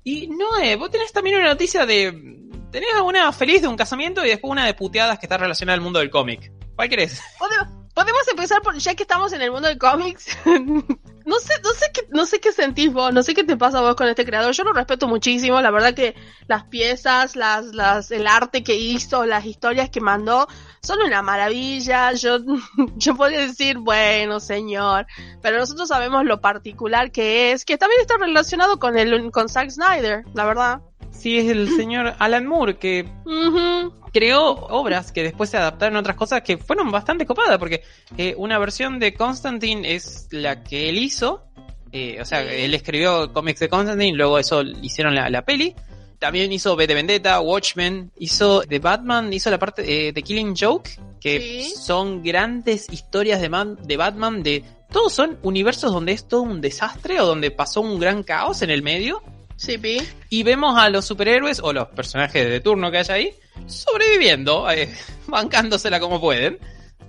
A: Y no, eh, vos tenés también una noticia de... Tenés una feliz de un casamiento y después una de puteadas que está relacionada al mundo del cómic. ¿Cuál querés?
B: Podemos, podemos empezar por, ya que estamos en el mundo de cómics. no sé, no sé qué, no sé qué sentís vos, no sé qué te pasa a vos con este creador. Yo lo respeto muchísimo, la verdad que las piezas, las, las, el arte que hizo, las historias que mandó, son una maravilla. Yo, yo podría decir, bueno, señor, pero nosotros sabemos lo particular que es, que también está relacionado con el, con Zack Snyder, la verdad.
A: Sí, es el señor Alan Moore que creó obras que después se adaptaron a otras cosas que fueron bastante copadas, porque eh, una versión de Constantine es la que él hizo, eh, o sea, él escribió cómics de Constantine, luego eso hicieron la, la peli, también hizo B de Vendetta, Watchmen, hizo de Batman, hizo la parte eh, de Killing Joke, que
B: Sí.
A: son grandes historias de, man- de Batman, de todos son universos donde es todo un desastre o donde pasó un gran caos en el medio.
B: Sí, Pi.
A: Y vemos a los superhéroes o los personajes de turno que hay ahí sobreviviendo, eh, bancándosela como pueden.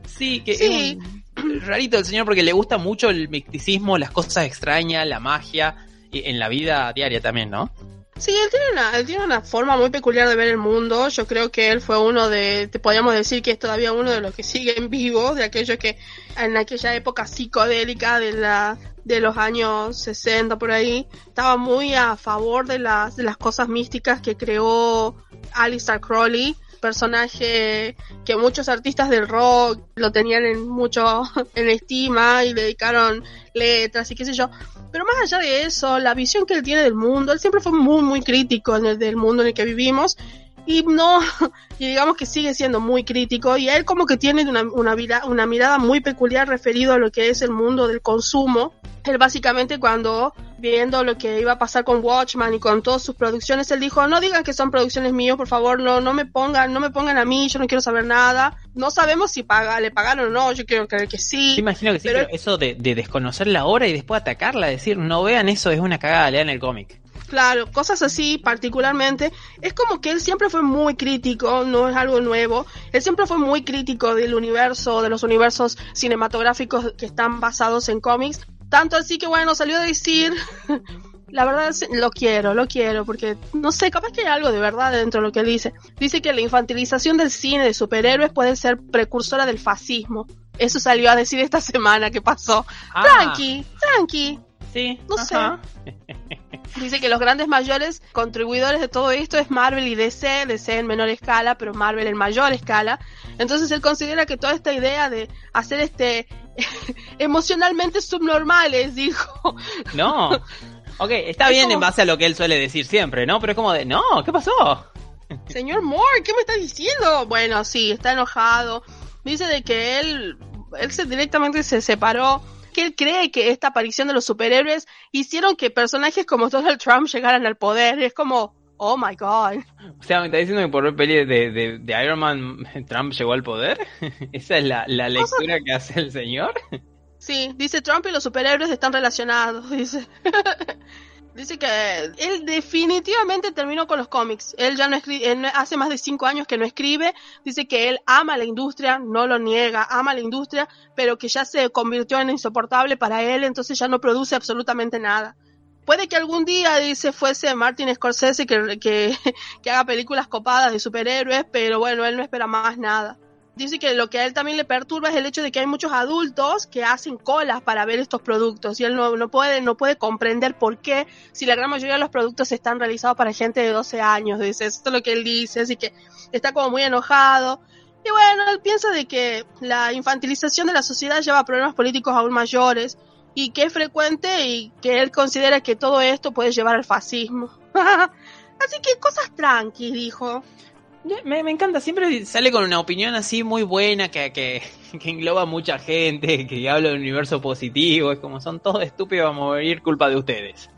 A: Sí, que
B: Sí.
A: es un rarito el señor porque le gusta mucho el misticismo, las cosas extrañas, la magia, y en la vida diaria también, ¿no?
B: Sí, él tiene, una, él tiene una forma muy peculiar de ver el mundo. Yo creo que él fue uno de, te podríamos decir que es todavía uno de los que siguen vivos, de aquellos que en aquella época psicodélica de la de los años 60 por ahí, estaba muy a favor de las, de las cosas místicas que creó Alistair Crowley personaje que muchos artistas del rock lo tenían en mucho en estima y le dedicaron letras y qué sé yo. Pero más allá de eso, la visión que él tiene del mundo, él siempre fue muy muy crítico en el del mundo en el que vivimos y no y digamos que sigue siendo muy crítico y él como que tiene una, una, una mirada muy peculiar referido a lo que es el mundo del consumo él básicamente cuando viendo lo que iba a pasar con Watchman y con todas sus producciones, él dijo, no digan que son producciones mías, por favor, no, no me pongan, no me pongan a mí, yo no quiero saber nada. No sabemos si paga, le pagaron o no, yo quiero creer que sí.
A: imagino que sí, pero, eso de, de, desconocer la obra y después atacarla, decir, no vean eso, es una cagada, lean el cómic.
B: Claro, cosas así particularmente. Es como que él siempre fue muy crítico, no es algo nuevo. Él siempre fue muy crítico del universo, de los universos cinematográficos que están basados en cómics. Tanto así que bueno, salió a decir, la verdad es, lo quiero, lo quiero, porque no sé, capaz que hay algo de verdad dentro de lo que él dice. Dice que la infantilización del cine de superhéroes puede ser precursora del fascismo. Eso salió a decir esta semana que pasó. Ah. Tranqui, tranqui.
A: Sí.
B: No sé. Dice que los grandes mayores contribuidores de todo esto es Marvel y DC, DC en menor escala, pero Marvel en mayor escala. Entonces él considera que toda esta idea de hacer este emocionalmente subnormales, dijo.
A: No. Ok, está bien en base a lo que él suele decir siempre, ¿no? Pero es como de, no, ¿qué pasó?
B: Señor Moore, ¿qué me está diciendo? Bueno, sí, está enojado. Dice de que él, él se directamente se separó que él cree que esta aparición de los superhéroes hicieron que personajes como Donald Trump llegaran al poder. Es como, oh my god.
A: O sea, ¿me está diciendo que por ver peli de, de, Iron Man Trump llegó al poder? ¿Esa es la, la lectura que hace el señor?
B: Sí, dice Trump y los superhéroes están relacionados, dice. Dice que él definitivamente terminó con los cómics. Él ya no escribe, hace más de cinco años que no escribe. Dice que él ama la industria, no lo niega, ama la industria, pero que ya se convirtió en insoportable para él, entonces ya no produce absolutamente nada. Puede que algún día, dice, fuese Martin Scorsese que, que, que haga películas copadas de superhéroes, pero bueno, él no espera más nada dice que lo que a él también le perturba es el hecho de que hay muchos adultos que hacen colas para ver estos productos y él no, no, puede, no puede comprender por qué si la gran mayoría de los productos están realizados para gente de 12 años, dice, esto es lo que él dice, así que está como muy enojado. Y bueno, él piensa de que la infantilización de la sociedad lleva a problemas políticos aún mayores y que es frecuente y que él considera que todo esto puede llevar al fascismo. así que cosas tranqui, dijo.
A: Me, encanta, siempre sale con una opinión así muy buena que, que, que engloba mucha gente, que habla del universo positivo, es como son todos estúpidos, vamos a morir culpa de ustedes.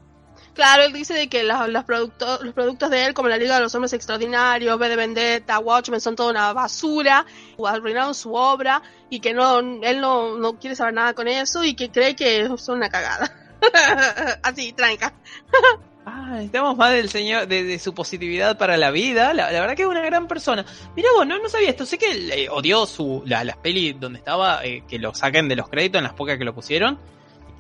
B: Claro, él dice de que los, los, productos, los productos de él, como la Liga de los Hombres Extraordinarios, B de Vendetta, Watchmen, son toda una basura, arruinaron su obra, y que no, él no, no quiere saber nada con eso, y que cree que son una cagada. Así, tranca.
A: Ah, necesitamos más del señor, de, su positividad para la vida. La, verdad que es una gran persona. Mira vos, no, sabía esto. Sé que eh, odió su, la, las pelis donde estaba, eh, que lo saquen de los créditos en las pocas que lo pusieron.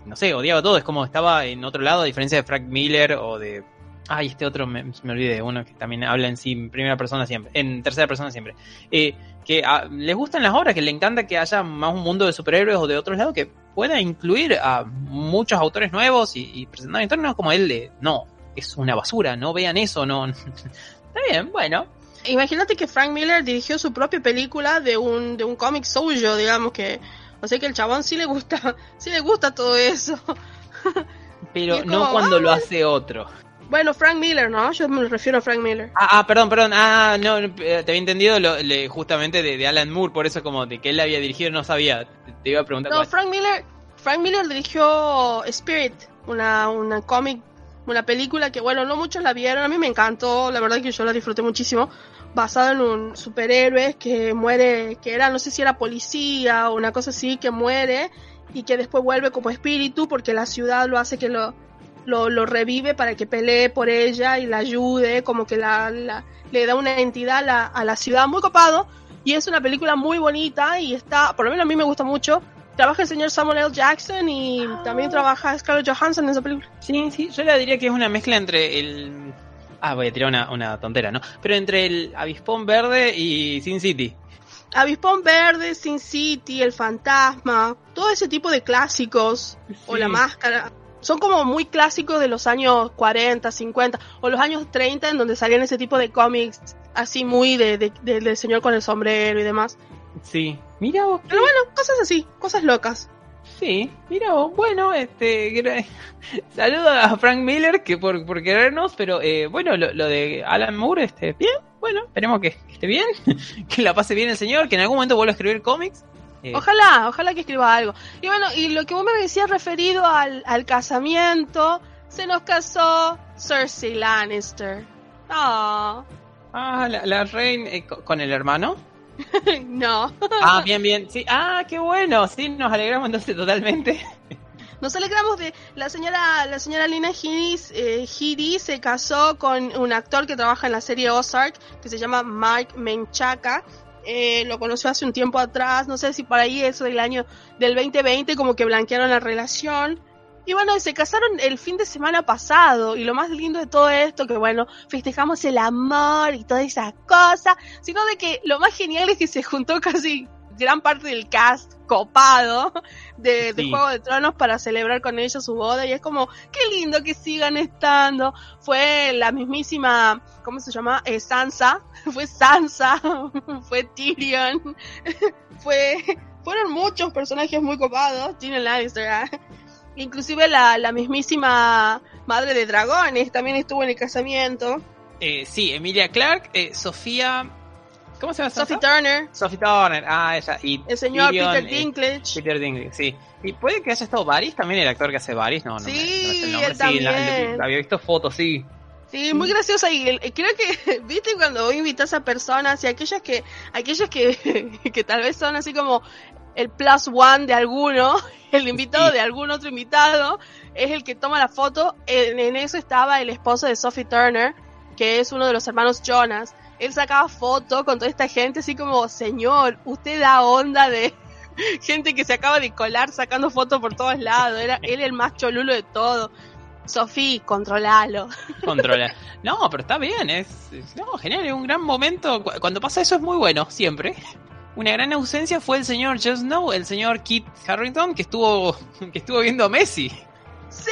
A: No sé, odiaba todo. Es como estaba en otro lado, a diferencia de Frank Miller o de. Ay, este otro, me, me olvidé, uno que también habla en sí, en primera persona siempre, en tercera persona siempre. Eh, que ah, les gustan las obras, que le encanta que haya más un mundo de superhéroes o de otros lados que pueda incluir a muchos autores nuevos y, y presentar historias como él de, no, es una basura, no vean eso, no. Está bien, bueno.
B: Imagínate que Frank Miller dirigió su propia película de un, de un cómic suyo, digamos que. O sea que el chabón sí le gusta, sí le gusta todo eso.
A: Pero no cuando lo hace otro.
B: Bueno, Frank Miller, ¿no? Yo me refiero a Frank Miller.
A: Ah, ah perdón, perdón. Ah, no, eh, te había entendido lo, justamente de, Alan Moore, por eso como de que él había dirigido, no sabía. Te, iba a preguntar.
B: No, Frank Miller, Frank Miller dirigió Spirit, una, una cómic una película que, bueno, no muchos la vieron, a mí me encantó, la verdad que yo la disfruté muchísimo, basada en un superhéroe que muere, que era, no sé si era policía o una cosa así, que muere y que después vuelve como espíritu porque la ciudad lo hace que lo, lo, revive para que pelee por ella y la ayude, como que la, le da una entidad a la, a la ciudad muy copado. Y es una película muy bonita y está, por lo menos a mí me gusta mucho trabaja el señor Samuel L. Jackson y también trabaja Scarlett Johansson en esa película.
A: Sí, sí, yo le diría que es una mezcla entre el Ah, voy a tirar una, una tontera, ¿no? Pero entre el Avispón Verde y Sin City.
B: Avispón Verde, Sin City, El Fantasma, todo ese tipo de clásicos, o. La Máscara, son como muy clásicos de los años 40, 50, o los años 30, en donde salían ese tipo de cómics, así muy de, de- de- del señor con el sombrero y demás.
A: Sí. Mira vos.
B: Pero bueno, cosas así, cosas locas.
A: Sí, mira vos. Bueno, este. Saludo a Frank Miller que por, por querernos, pero eh, bueno, lo, lo de Alan Moore, este, bien. Bueno, esperemos que, que esté bien, que la pase bien el señor, que en algún momento vuelva a escribir cómics. Eh,
B: Ojalá, ojalá que escriba algo. Y bueno, y lo que vos me decías referido al, al casamiento, se nos casó Cersei Lannister. Ah,
A: Ah, la, la reina eh, co- con el hermano.
B: no.
A: Ah, bien, bien. Sí, ah, qué bueno. Sí, nos alegramos entonces totalmente.
B: Nos alegramos de la señora, la señora Lina Headey, eh, se casó con un actor que trabaja en la serie Ozark, que se llama Mike Menchaca. Eh, lo conoció hace un tiempo atrás, no sé si por ahí eso del año del 2020 como que blanquearon la relación. Y bueno, se casaron el fin de semana pasado y lo más lindo de todo esto, que bueno, festejamos el amor y toda esa cosa, sino de que lo más genial es que se juntó casi gran parte del cast copado de, de
A: Sí.
B: Juego de Tronos para celebrar con ellos su boda y es como, qué lindo que sigan estando. Fue la mismísima, ¿cómo se llama? Eh, Sansa, fue Sansa, fue Tyrion, fue, fueron muchos personajes muy copados, Tyrion Lannister, ¿ah? Inclusive la, la mismísima madre de dragones también estuvo en el casamiento,
A: Eh, sí, Emilia Clark, eh, Sofía. ¿Cómo se llama?
B: Sophie? Turner,
A: Sophie Turner. Ah, ella. Y
B: el señor
A: Tyrion,
B: Peter
A: eh,
B: Dinklage.
A: Peter Dinklage, sí. Y puede que haya estado Varys también, el actor que hace Varys, no, no. me-
B: Sí,
A: no el nombre.
B: él
A: Sí,
B: también.
A: la- había visto fotos, sí.
B: Sí, muy graciosa y creo que, viste, cuando invitas a personas y aquellas que, aquellos que, que tal vez son así como el plus one de alguno, el invitado de algún otro invitado, es el que toma la foto, en, en eso estaba el esposo de Sophie Turner, que es uno de los hermanos Jonas, él sacaba foto con toda esta gente así como, señor, usted da onda de gente que se acaba de colar sacando fotos por todos lados, era él el más cholulo de todo. Sofía, controlalo.
A: Controla. No, pero está bien, es, es- no, genial, es un gran momento. Cu- Cuando pasa eso es muy bueno, siempre. Una gran ausencia fue el señor Just Snow, el señor Kit Harrington, que estuvo, que estuvo viendo a Messi.
B: Sí.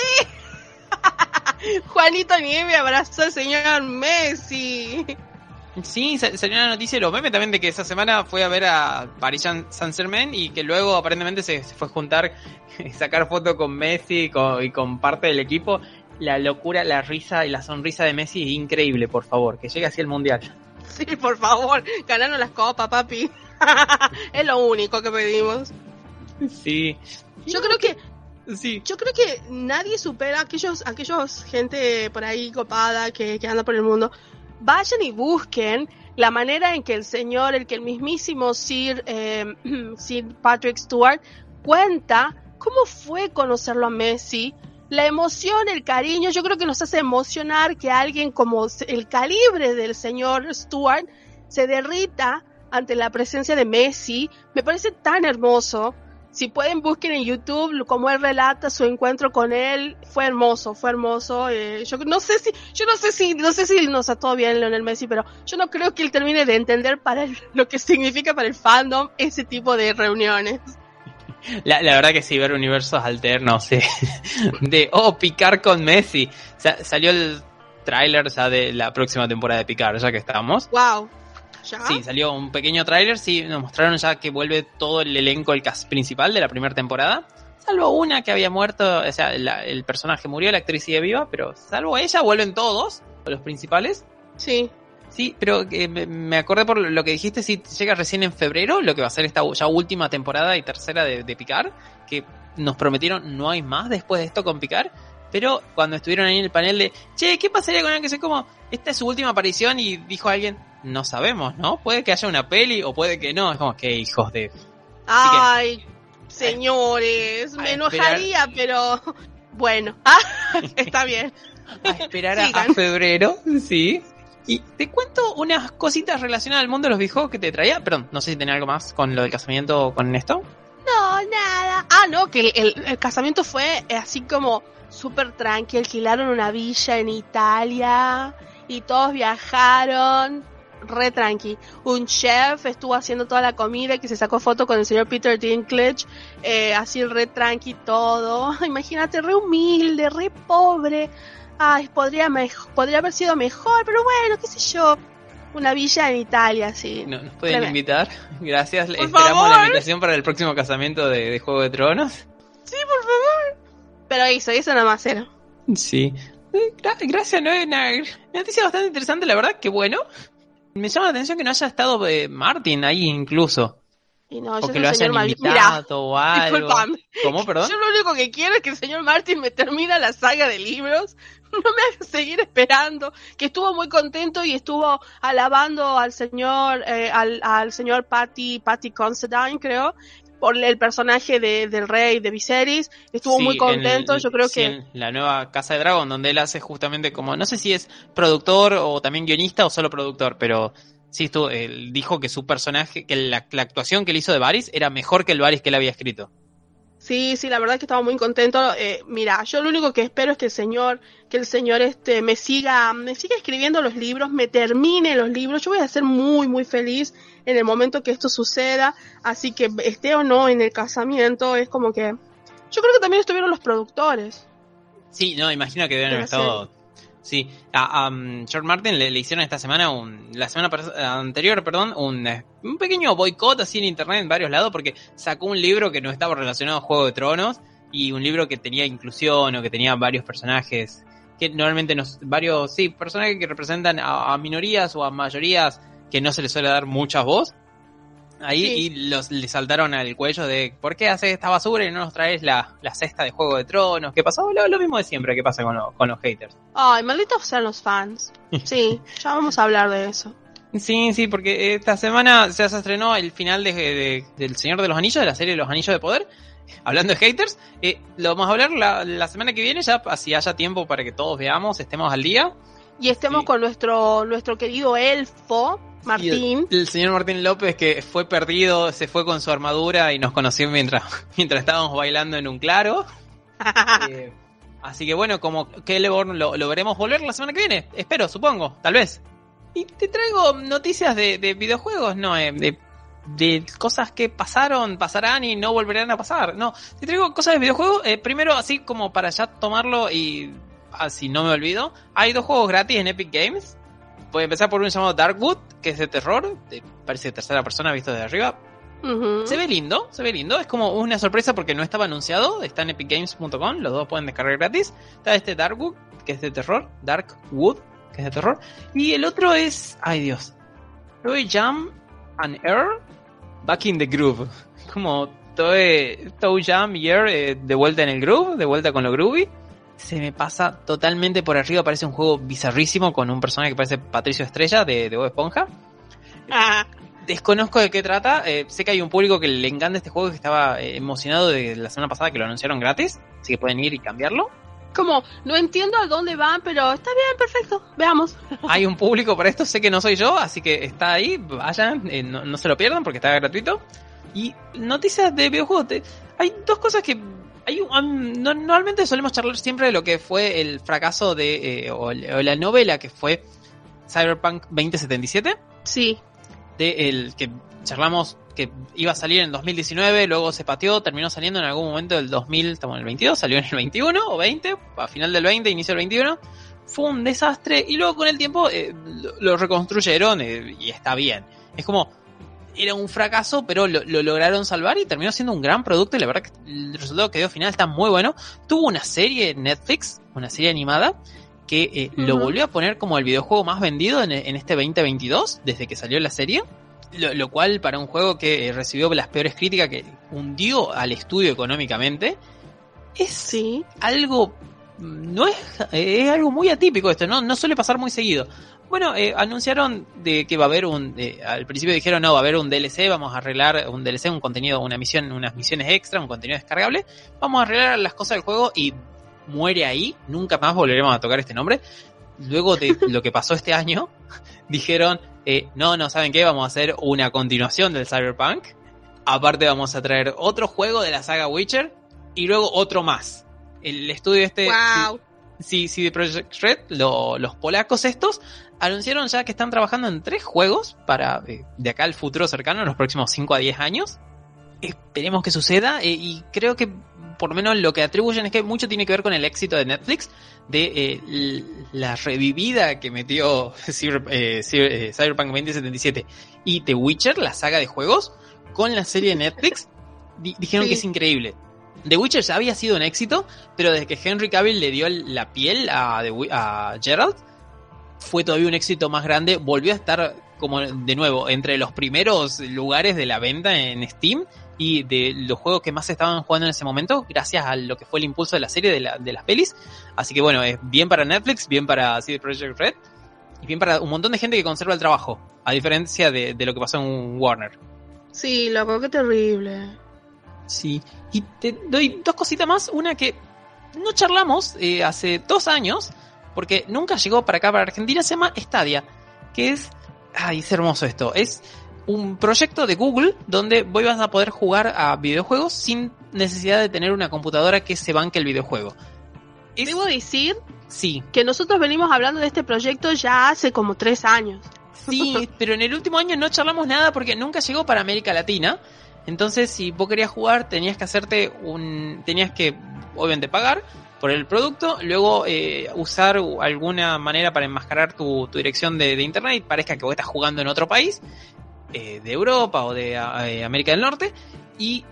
B: Juanito Nieve abrazó al señor Messi.
A: Sí, sa- salió una noticia de los memes también de que esa semana fue a ver a Paris Saint Germain y que luego aparentemente se, se fue a juntar, sacar foto con Messi y con, y con parte del equipo. La locura, la risa y la sonrisa de Messi es increíble, por favor, que llegue así el mundial.
B: Sí, por favor, ganaron las copas, papi. es lo único que pedimos.
A: Sí.
B: Yo creo que
A: Sí.
B: yo creo que nadie supera a aquellos aquellos gente por ahí copada que, que anda por el mundo. Vayan y busquen la manera en que el señor, el que el mismísimo Sir, eh, Sir Patrick Stewart cuenta cómo fue conocerlo a Messi, la emoción, el cariño, yo creo que nos hace emocionar que alguien como el calibre del señor Stewart se derrita ante la presencia de Messi. Me parece tan hermoso. Si pueden busquen en YouTube cómo él relata su encuentro con él, fue hermoso, fue hermoso. Eh, yo no sé si, yo no sé si, no sé si nos ató bien Leonel Messi, pero yo no creo que él termine de entender para el- lo que significa para el fandom ese tipo de reuniones.
A: La, la verdad que sí, ver universos alternos de, oh, picar con Messi. Sa- salió el tráiler ya de la próxima temporada de Picar, ya que estamos.
B: Wow. ¿Ya?
A: Sí, salió un pequeño tráiler, sí, nos mostraron ya que vuelve todo el elenco, el cast principal de la primera temporada. Salvo una que había muerto, o sea, la- el personaje murió, la actriz sigue viva, pero salvo ella, vuelven todos, los principales.
B: Sí.
A: Sí, pero eh, me, acordé por lo que dijiste, si llega recién en febrero, lo que va a ser esta ya última temporada y tercera de, de Picar, que nos prometieron no hay más después de esto con Picar, pero cuando estuvieron ahí en el panel de, che, ¿qué pasaría con el que sé como, esta es su última aparición y dijo alguien, no sabemos, ¿no? Puede que haya una peli o puede que no, es como que hijos de...
B: Ay, señores,
A: a
B: me enojaría, pero bueno, ah, está bien.
A: A esperar a, febrero, sí. Y te cuento unas cositas relacionadas al mundo de los viejos que te traía. Perdón, no sé si tenía algo más con lo del casamiento o con esto.
B: No, nada. Ah, no, que el, el casamiento fue eh, así como súper tranqui. Alquilaron una villa en Italia y todos viajaron re tranqui. Un chef estuvo haciendo toda la comida que se sacó foto con el señor Peter Dinklage, eh, así re tranqui todo. Imagínate, re humilde, re pobre. Ay, podría, podría haber sido mejor, pero bueno, qué sé yo. Una villa en Italia, sí.
A: No, ¿Nos pueden invitar? Gracias. Esperamos la invitación para el próximo casamiento de, Juego de Tronos.
B: Sí, por favor. Pero eso, eso nada más era.
A: Sí. Eh, gracias, no es una noticia bastante interesante, la verdad, que bueno. Me llama la atención que no haya estado eh, Martin ahí incluso.
B: Y no,
A: o que lo hayan invitado o algo. ¿Cómo, perdón?
B: Yo lo único que quiero es que el señor Martin me termine la saga de libros. No me haga seguir esperando. Que estuvo muy contento y estuvo alabando al señor, eh, al, al señor Patty, Patty Considine, creo por el personaje de, del rey de Viserys, estuvo muy contento, yo creo que... En
A: la nueva Casa de Dragón, donde él hace justamente como, no sé si es productor o también guionista o solo productor, pero sí, estuvo, él dijo que su personaje, que la, actuación que él hizo de Varys era mejor que el Varys que él había escrito.
B: Sí, sí, la verdad es que estaba muy contento. Eh, mira, yo lo único que espero es que el señor, que el señor este me siga, me siga escribiendo los libros, me termine los libros. Yo voy a ser muy, muy feliz en el momento que esto suceda. Así que esté o no en el casamiento, es como que. Yo creo que también estuvieron los productores.
A: Sí, no, imagino que deben haber estado Sí, a, George Martin le, hicieron esta semana, un, la semana anterior, perdón, un, eh, un pequeño boicot así en internet en varios lados porque sacó un libro que no estaba relacionado a Juego de Tronos y un libro que tenía inclusión o que tenía varios personajes que normalmente nos, varios, sí, personajes que representan a, a minorías o a mayorías que no se les suele dar mucha voz ahí y los, le saltaron al cuello de ¿por qué haces esta basura y no nos traes la, la cesta de Juego de Tronos? ¿Qué pasó? Lo, mismo de siempre que pasa con, con los haters.
B: Ay, malditos sean los fans. Sí, ya vamos a hablar de eso.
A: Sí, sí, porque esta semana se estrenó el final de, del Señor de los Anillos, de la serie de los Anillos de Poder. Hablando de haters, eh, lo vamos a hablar la, la semana que viene, ya así haya tiempo para que todos veamos, estemos al día.
B: Y estemos con nuestro, nuestro querido elfo, Martín.
A: El, señor Martín López que fue perdido, se fue con su armadura y nos conoció mientras, mientras estábamos bailando en un claro. Eh, así que bueno, como Celeborn lo, lo veremos volver la semana que viene, espero, supongo, tal vez. Y te traigo noticias de, videojuegos, no, eh, de, de, cosas que pasaron, pasarán y no volverán a pasar. No, te traigo cosas de videojuegos, eh, primero así como para ya tomarlo y así no me olvido. Hay dos juegos gratis en Epic Games Voy a empezar por un llamado Darkwood, que es de terror, de, parece de tercera persona visto desde arriba. Se ve lindo, se ve lindo. Es como una sorpresa porque no estaba anunciado. Está en epicgames.com, los dos pueden descargar gratis. Está este Darkwood, que es de terror. Darkwood, que es de terror. Y el otro es. Ay Dios. Toy Jam and Air Back in the Groove. Como Toy, Jam y Air eh, de vuelta en el groove, de vuelta con lo groovy se me pasa totalmente por arriba. Parece un juego bizarrísimo con un personaje que parece Patricio Estrella de, de Bob Esponja. Ah. Desconozco de qué trata. Eh, sé que hay un público que le encanta este juego que estaba eh, emocionado de la semana pasada que lo anunciaron gratis. Así que pueden ir y cambiarlo.
B: Como, no entiendo a dónde van, pero está bien, perfecto. Veamos.
A: Hay un público para esto, sé que no soy yo, así que está ahí, vayan, eh, no, no, se lo pierdan porque está gratuito. Y noticias de videojuegos. hay dos cosas que normalmente solemos charlar siempre de lo que fue el fracaso de, eh, o, la novela que fue Cyberpunk 2077.
B: Sí.
A: De el que charlamos que iba a salir en 2019, luego se pateó, terminó saliendo en algún momento del 2000, estamos en el 22, salió en el 21 o 20, a final del 20, inicio del 21. Fue un desastre y luego con el tiempo eh, lo, reconstruyeron eh, y está bien. Es como, era un fracaso, pero lo, lograron salvar y terminó siendo un gran producto y la verdad que el resultado que dio final está muy bueno. Tuvo una serie en Netflix, una serie animada, que eh, lo volvió a poner como el videojuego más vendido en, este 2022, desde que salió la serie. Lo, cual para un juego que eh, recibió las peores críticas, que hundió al estudio económicamente, es algo... No es, es algo muy atípico esto, ¿no? no suele pasar muy seguido. Bueno, eh, anunciaron de que va a haber un. al principio dijeron no, va a haber un DLC, vamos a arreglar un DLC, un contenido, una misión, unas misiones extra, un contenido descargable. Vamos a arreglar las cosas del juego y muere ahí. Nunca más volveremos a tocar este nombre. Luego de lo que pasó este año, dijeron eh, no, no saben qué, vamos a hacer una continuación del Cyberpunk. Aparte vamos a traer otro juego de la saga Witcher y luego otro más. El estudio este sí, sí, de Project Red, los polacos estos, anunciaron ya que están trabajando en tres juegos para eh, de acá al futuro cercano, en los próximos 5 a 10 años. Esperemos que suceda eh, y creo que por lo menos lo que atribuyen es que mucho tiene que ver con el éxito de Netflix, de eh, la revivida que metió Cyberpunk 2077 y The Witcher, la saga de juegos, con la serie de Netflix. dijeron que es increíble. The Witcher ya había sido un éxito, pero desde que Henry Cavill le dio la piel a, a Gerald, fue todavía un éxito más grande. Volvió a estar como de nuevo entre los primeros lugares de la venta en Steam y de los juegos que más estaban jugando en ese momento, gracias a lo que fue el impulso de la serie de, las pelis. Así que bueno, es bien para Netflix, bien para CD Projekt Red y bien para un montón de gente que conserva el trabajo, a diferencia de, de lo que pasó en Warner.
B: Sí, loco, qué terrible.
A: Sí, y te doy dos cositas más. Una que no charlamos eh, hace dos años, porque nunca llegó para acá, para Argentina, se llama Stadia, que es... Ay, es hermoso esto. Es un proyecto de Google donde vos vas a poder jugar a videojuegos sin necesidad de tener una computadora que se banque el videojuego.
B: Debo decir
A: sí.
B: que nosotros venimos hablando de este proyecto ya hace como tres años.
A: Sí, pero en el último año no charlamos nada porque nunca llegó para América Latina. Entonces, si vos querías jugar, tenías que hacerte un. tenías que, obviamente, pagar por el producto, luego eh, usar alguna manera para enmascarar tu, dirección de, internet parezca que vos estás jugando en otro país, eh, de Europa o de eh, América del Norte, y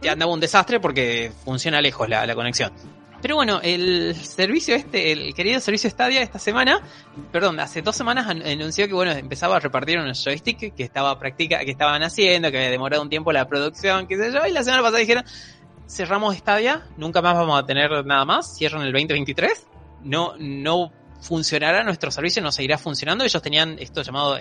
A: te andaba un desastre porque funciona lejos la conexión. Pero bueno, el servicio este, el querido servicio Stadia esta semana, perdón, hace dos semanas anunció que bueno, empezaba a repartir unos joystick que estaba práctica, que estaban haciendo, que había demorado un tiempo la producción, qué sé yo, y la semana pasada dijeron, cerramos Stadia, nunca más vamos a tener nada más, cierran el 2023, no, no funcionará nuestro servicio, no seguirá funcionando. Ellos tenían esto llamado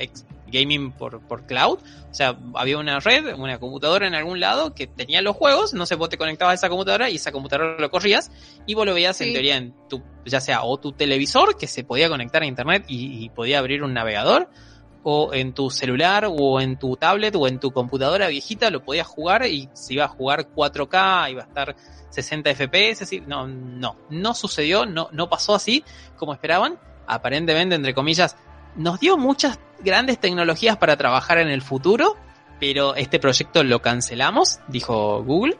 A: gaming por, por cloud. O sea, había una red, una computadora en algún lado que tenía los juegos, no sé, vos te conectabas a esa computadora y esa computadora lo corrías y vos lo veías en teoría en tu, ya sea o tu televisor que se podía conectar a internet y, y podía abrir un navegador, o en tu celular o en tu tablet o en tu computadora viejita lo podías jugar y si iba a jugar 4K iba a estar 60 FPS, no, no, no sucedió, no, no pasó así como esperaban. Aparentemente, entre comillas, nos dio muchas grandes tecnologías para trabajar en el futuro, pero este proyecto lo cancelamos, dijo Google.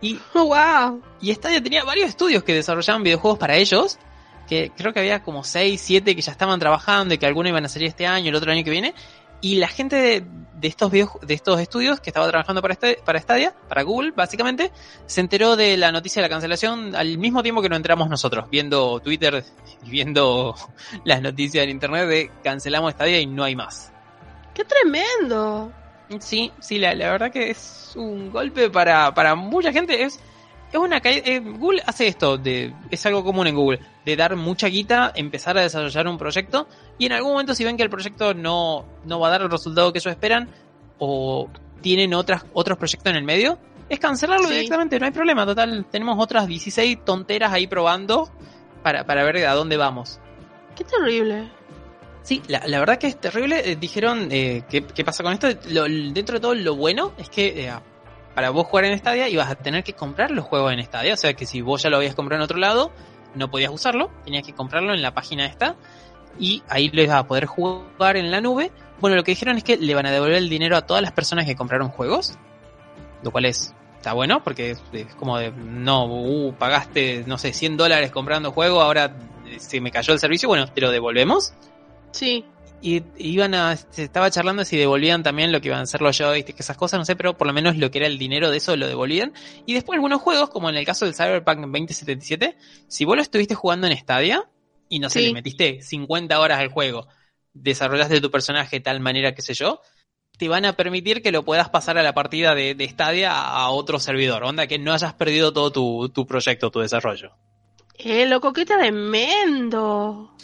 A: Y,
B: oh, wow.
A: y Stadia tenía varios estudios que desarrollaban videojuegos para ellos, que creo que había como 6, 7 que ya estaban trabajando y que algunos iban a salir este año, el otro año que viene, y la gente de, estos de estos estudios que estaba trabajando para, este, para Stadia, para Google, básicamente, se enteró de la noticia de la cancelación al mismo tiempo que nos enteramos nosotros, viendo Twitter y viendo las noticias en internet de cancelamos Stadia y no hay más.
B: ¡Qué tremendo!
A: Sí, sí, la, la verdad que es un golpe para, para mucha gente. Es, es una eh, Google hace esto, de, es algo común en Google, de dar mucha guita, empezar a desarrollar un proyecto y en algún momento si ven que el proyecto no, no va a dar el resultado que ellos esperan o tienen otras, otros proyectos en el medio, es cancelarlo directamente, no hay problema, total, tenemos otras 16 tonteras ahí probando para, para ver a dónde vamos.
B: Qué terrible.
A: Sí, la, la verdad que es terrible. Eh, dijeron, eh, ¿qué, ¿qué, pasa con esto? dentro de todo, lo bueno es que eh, para vos jugar en Stadia ibas a tener que comprar los juegos en Stadia. O sea que si vos ya lo habías comprado en otro lado, no podías usarlo, tenías que comprarlo en la página esta y ahí lo ibas a poder jugar en la nube. Bueno, lo que dijeron es que le van a devolver el dinero a todas las personas que compraron juegos, lo cual es está bueno porque es, como de no uh, pagaste no sé 100 dólares comprando juego ahora se me cayó el servicio bueno te lo devolvemos
B: sí
A: y iban a, se estaba charlando si devolvían también lo que iban a ser los joysticks, esas cosas, no sé, pero por lo menos lo que era el dinero de eso lo devolvían. Y después algunos juegos, como en el caso del Cyberpunk 2077, si vos lo estuviste jugando en Stadia, y no sé, le metiste 50 horas al juego, desarrollaste tu personaje de tal manera, que sé yo, te van a permitir que lo puedas pasar a la partida de, de Stadia a otro servidor. Onda, que no hayas perdido todo tu, tu proyecto, tu desarrollo.
B: Eh, loco, qué tremendo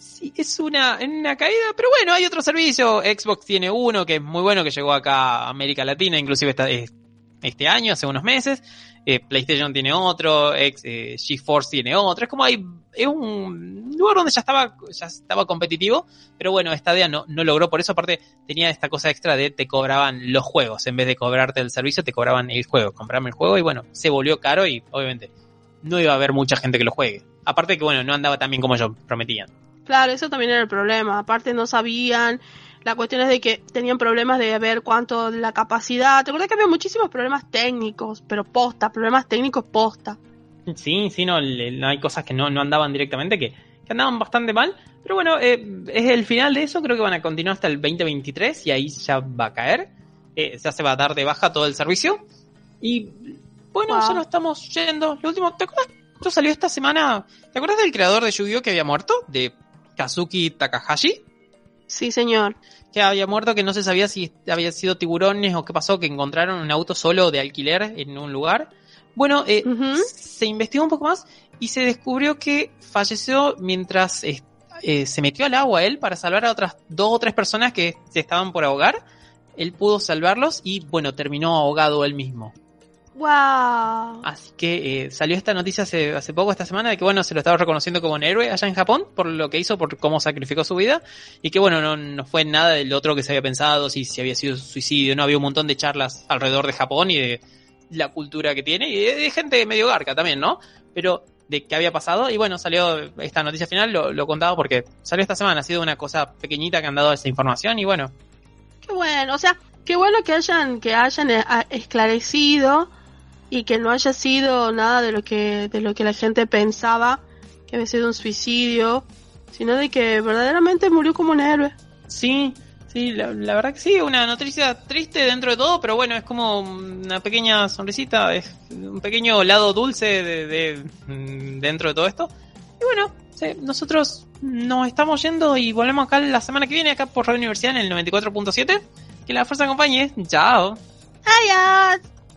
A: sí, es una, una caída, pero bueno, hay otro servicio. Xbox tiene uno que es muy bueno, que llegó acá a América Latina, inclusive este año, hace unos meses. Eh, PlayStation tiene otro, X, eh, tiene otro. Es como hay, es un lugar donde ya estaba, ya estaba competitivo, pero bueno, esta idea no, no logró. Por eso, aparte, tenía esta cosa extra de te cobraban los juegos. En vez de cobrarte el servicio, te cobraban el juego. Comprame el juego y bueno, se volvió caro y obviamente no iba a haber mucha gente que lo juegue. Aparte que bueno, no andaba tan bien como ellos prometían.
B: Claro, eso también era el problema. Aparte no sabían. La cuestión es de que tenían problemas de ver cuánto la capacidad. Te acuerdas que había muchísimos problemas técnicos, pero posta, problemas técnicos posta.
A: Sí, sí, no, le- hay cosas que no, no andaban directamente, que, que andaban bastante mal. Pero bueno, eh, es el final de eso, creo que van a continuar hasta el 2023 y ahí ya va a caer. Eh, ya se va a dar de baja todo el servicio. Y bueno,
B: Wow.
A: ya nos estamos yendo. Lo último, ¿te acuerdas? Esto salió esta semana. ¿Te acuerdas del creador de Yu-Gi-Oh que había muerto? De Kazuki Takahashi.
B: Sí, señor.
A: que había muerto, que no se sabía si había sido tiburones o qué pasó, que encontraron un auto solo de alquiler en un lugar. Bueno, eh, se investigó un poco más y se descubrió que falleció mientras eh, eh, se metió al agua él para salvar a otras dos o tres personas que se estaban por ahogar. Él pudo salvarlos y bueno, terminó ahogado él mismo.
B: Wow.
A: Así que eh, salió esta noticia hace, hace poco, esta semana, de que bueno, se lo estaba reconociendo como un héroe allá en Japón por lo que hizo, por cómo sacrificó su vida. Y que bueno, no, no fue nada del otro que se había pensado, si, si había sido suicidio, no había un montón de charlas alrededor de Japón y de la cultura que tiene, y de, de gente medio garca también, ¿no? Pero de qué había pasado, y bueno, salió esta noticia final, lo, lo contaba porque salió esta semana, ha sido una cosa pequeñita que han dado esa información, y bueno,
B: Qué bueno, o sea, qué bueno que hayan que hayan eh, esclarecido y que no haya sido nada de lo que de lo que la gente pensaba que había sido un suicidio, sino de que verdaderamente murió como un héroe.
A: Sí, sí, la, la verdad que sí, una noticia triste dentro de todo, pero bueno, es como una pequeña sonrisita, es un pequeño lado dulce de, de- mm, dentro de todo esto. Y bueno, sí, nosotros nos estamos yendo y volvemos acá la semana que viene, acá por Radio Universidad en el 94.7. Que la fuerza acompañe. Chao.
B: ¡Adiós!